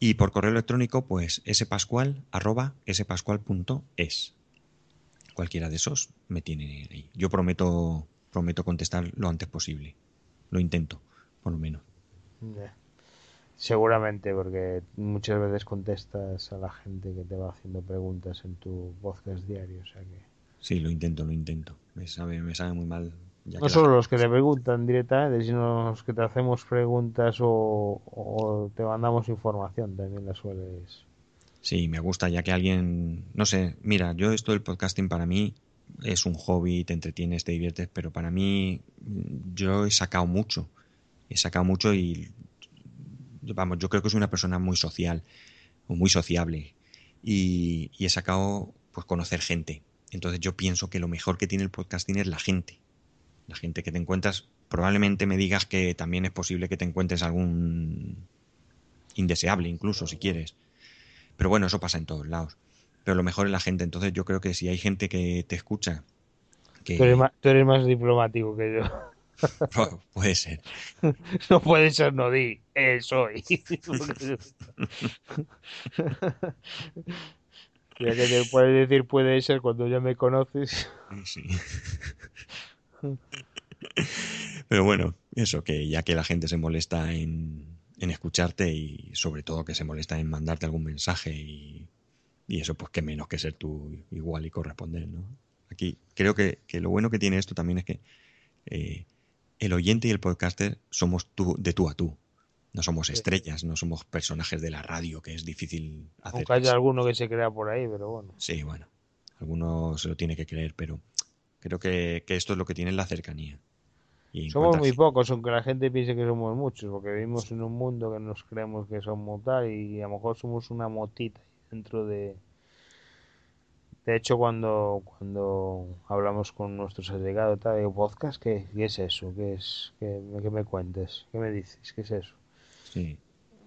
Y por correo electrónico, pues spascual, arroba spascual.es. Cualquiera de esos me tiene ahí. Yo prometo prometo contestar lo antes posible. Lo intento, por lo menos. Seguramente, porque muchas veces contestas a la gente que te va haciendo preguntas en tu podcast diario. O sea que... Sí, lo intento, lo intento. Me sabe, me sabe muy mal. no solo los que te preguntan directamente, sino los que te hacemos preguntas o, o te mandamos información, también la sueles. Sí, me gusta, ya que alguien, no sé, mira, yo esto del podcasting para mí es un hobby, te entretienes, te diviertes, pero para mí yo he sacado mucho, he sacado mucho y vamos, yo creo que soy una persona muy social o muy sociable y, he sacado pues conocer gente. Entonces yo pienso que lo mejor que tiene el podcasting es la gente. La gente que te encuentras, probablemente me digas que también es posible que te encuentres algún indeseable incluso si quieres. Pero bueno, eso pasa en todos lados pero lo mejor es la gente. Entonces yo creo que si hay gente que te escucha... Que... Tú, eres más, diplomático que yo. [laughs] puede ser. [laughs] No puede ser, no di. Eh, soy. [laughs] ya que te puedes decir puede ser cuando ya me conoces. Sí. Pero bueno, eso, que ya que la gente se molesta en, en escucharte y sobre todo que se molesta en mandarte algún mensaje y y eso, pues, qué menos que ser tú igual y corresponder, ¿no? Aquí creo que, lo bueno que tiene esto también es que eh, el oyente y el podcaster somos tú, de tú a tú. No somos estrellas, no somos personajes de la radio, que es difícil hacer. Aunque haya alguno que se crea por ahí, pero bueno. Sí, bueno. Alguno se lo tiene que creer, pero creo que, esto es lo que tiene la cercanía. somos muy pocos, aunque la gente piense que somos muchos, porque vivimos en un mundo que nos creemos que somos tal y a lo mejor somos una motita dentro de... De hecho, cuando, cuando hablamos con nuestros allegados, tal, digo, podcast, ¿qué, es eso? ¿Qué es? ¿Qué, me cuentes? ¿Qué me dices? ¿Qué es eso? Sí.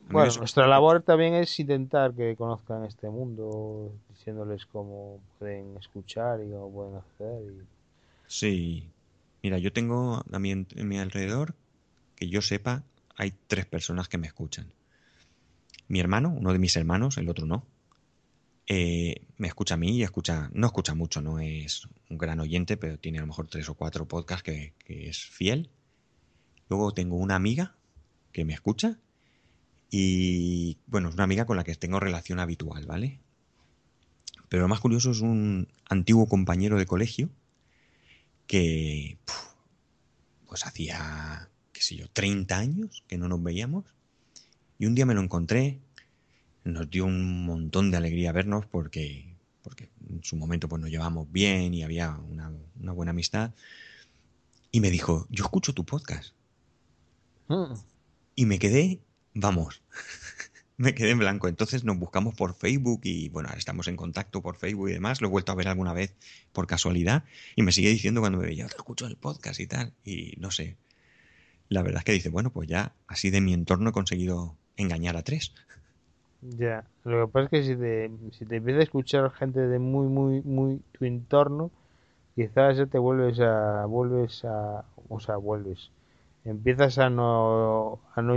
Bueno, nuestra labor también es intentar que conozcan este mundo, diciéndoles cómo pueden escuchar y cómo pueden hacer. Y... Sí. Mira, yo tengo a mi, en mi alrededor, que yo sepa, hay tres personas que me escuchan. Mi hermano, uno de mis hermanos, el otro no. Eh, me escucha a mí y escucha, no escucha mucho, no es un gran oyente, pero tiene a lo mejor tres o cuatro podcasts que, es fiel. Luego tengo una amiga que me escucha y, bueno, es una amiga con la que tengo relación habitual, ¿vale? Pero lo más curioso es un antiguo compañero de colegio que, pues hacía, qué sé yo, 30 años que no nos veíamos Y un día me lo encontré, nos dio un montón de alegría vernos porque, porque en su momento pues nos llevamos bien y había una, una buena amistad. Y me dijo, yo escucho tu podcast. Mm. Y me quedé, vamos, [laughs] me quedé en blanco. Entonces nos buscamos por Facebook y bueno, ahora estamos en contacto por Facebook y demás. Lo he vuelto a ver alguna vez por casualidad y me sigue diciendo cuando me veía, te escucho el podcast y tal. Y no sé, la verdad es que dice, bueno, pues ya así de mi entorno he conseguido engañar a tres. [laughs] Ya, lo que pasa es que si te, si te empieza a escuchar gente de muy, muy, muy tu entorno, quizás ya te vuelves a, vuelves a, o sea, vuelves, empiezas a no, a no,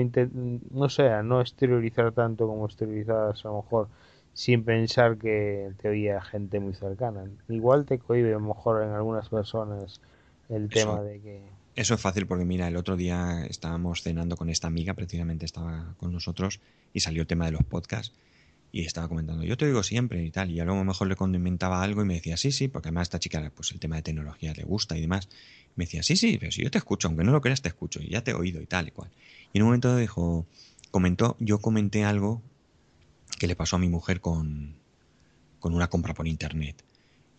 no sé, a no exteriorizar tanto como exteriorizabas a lo mejor sin pensar que te oía gente muy cercana. Igual te cohibe a lo mejor en algunas personas el tema Eso, de que, eso es fácil porque mira, el otro día estábamos cenando con esta amiga, precisamente estaba con nosotros y salió el tema de los podcasts y estaba comentando, yo te digo siempre y tal, y a lo mejor le comentaba algo y me decía, sí, sí, porque además esta chica pues el tema de tecnología le gusta y demás. Me decía, sí, sí, pero si yo te escucho, aunque no lo creas, te escucho, y ya te he oído y tal y cual. Y en un momento dijo, comentó, yo comenté algo que le pasó a mi mujer con, con una compra por internet.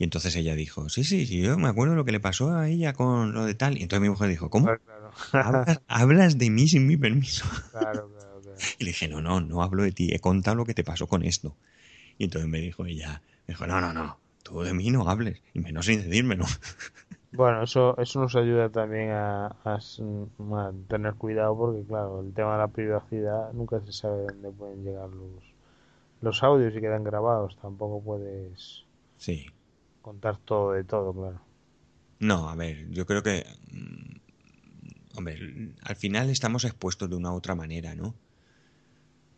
Y entonces ella dijo, sí, sí, sí, yo me acuerdo lo que le pasó a ella con lo de tal. Y entonces mi mujer dijo, ¿cómo? claro, ¿Hablas, hablas de mí sin mi permiso? [laughs] claro, claro, claro. Y le dije, no, no, no hablo de ti, he contado lo que te pasó con esto. Y entonces me dijo ella, me dijo, no, no, no, tú de mí no hables, y menos sin decírmelo. [laughs] Bueno, eso, eso nos ayuda también a, a s- a tener cuidado porque, claro, el tema de la privacidad nunca se sabe dónde pueden llegar los, los audios y quedan grabados. Tampoco puedes Sí, contar todo de todo, claro. no, a ver, yo creo que, mm, hombre, al final estamos expuestos de una u otra manera, ¿no?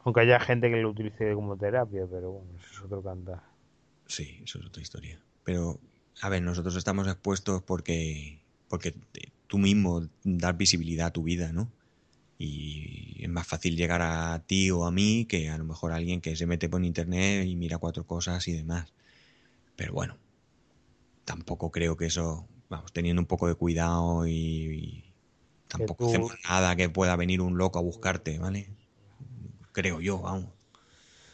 Aunque haya gente que lo utilice como terapia, pero bueno, eso es otro cantar. Sí, eso es otra historia. Pero, a ver, nosotros estamos expuestos porque, porque tú mismo das visibilidad a tu vida, ¿no? Y es más fácil llegar a ti o a mí que a lo mejor a alguien que se mete por internet y mira cuatro cosas y demás. Pero bueno, tampoco creo que eso, vamos, teniendo un poco de cuidado y, y tampoco tú, hacemos nada que pueda venir un loco a buscarte, ¿vale? Creo yo, vamos,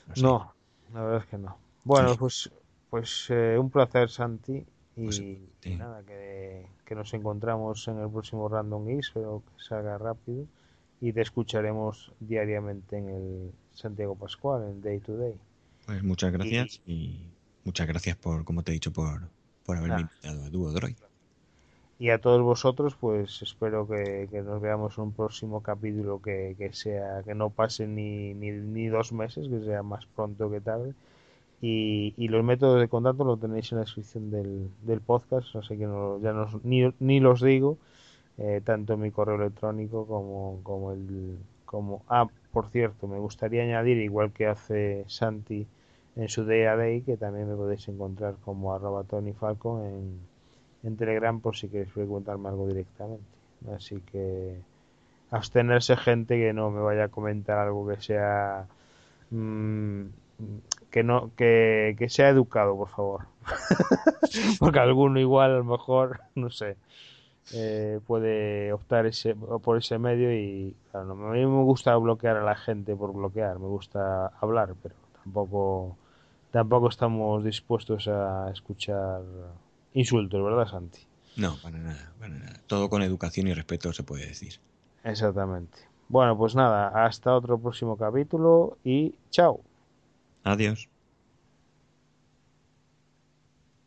no sé. no, la verdad es que no. Sí, Bueno, pues, pues eh, un placer, Santi. pues Y, y sí. nada, que, que nos encontramos en el próximo Random Geeks, espero que salga rápido. Y te escucharemos diariamente en el Santiago Pascual, en Day to Day. Pues muchas Y gracias y muchas gracias por, como te he dicho, por, por haberme nada, invitado a Duo Droid. Y a todos vosotros, pues espero que, que nos veamos en un próximo capítulo que, que sea, que no pase ni, ni, ni dos meses, que sea más pronto que tarde. Y, y los métodos de contacto los tenéis en la descripción del, del podcast, así que no, ya no, ni, ni los digo, eh, tanto mi correo electrónico como, como el... Como, ah, por cierto, me gustaría añadir, igual que hace Santi en su Day, que también me podéis encontrar como arroba Tony Falcon en, en Telegram por si queréis preguntarme algo directamente. Así que abstenerse gente que no me vaya a comentar algo que sea mm, que no que, que sea educado, por favor. [laughs] Porque alguno igual a lo mejor, no sé, eh, puede optar ese, por ese medio y claro, a mí me gusta bloquear a la gente por bloquear, me gusta hablar, pero tampoco tampoco estamos dispuestos a escuchar insultos, ¿verdad, Santi? No, para nada, para nada. Todo con educación y respeto se puede decir. Exactamente. Bueno, pues nada, hasta otro próximo capítulo y chao. Adiós.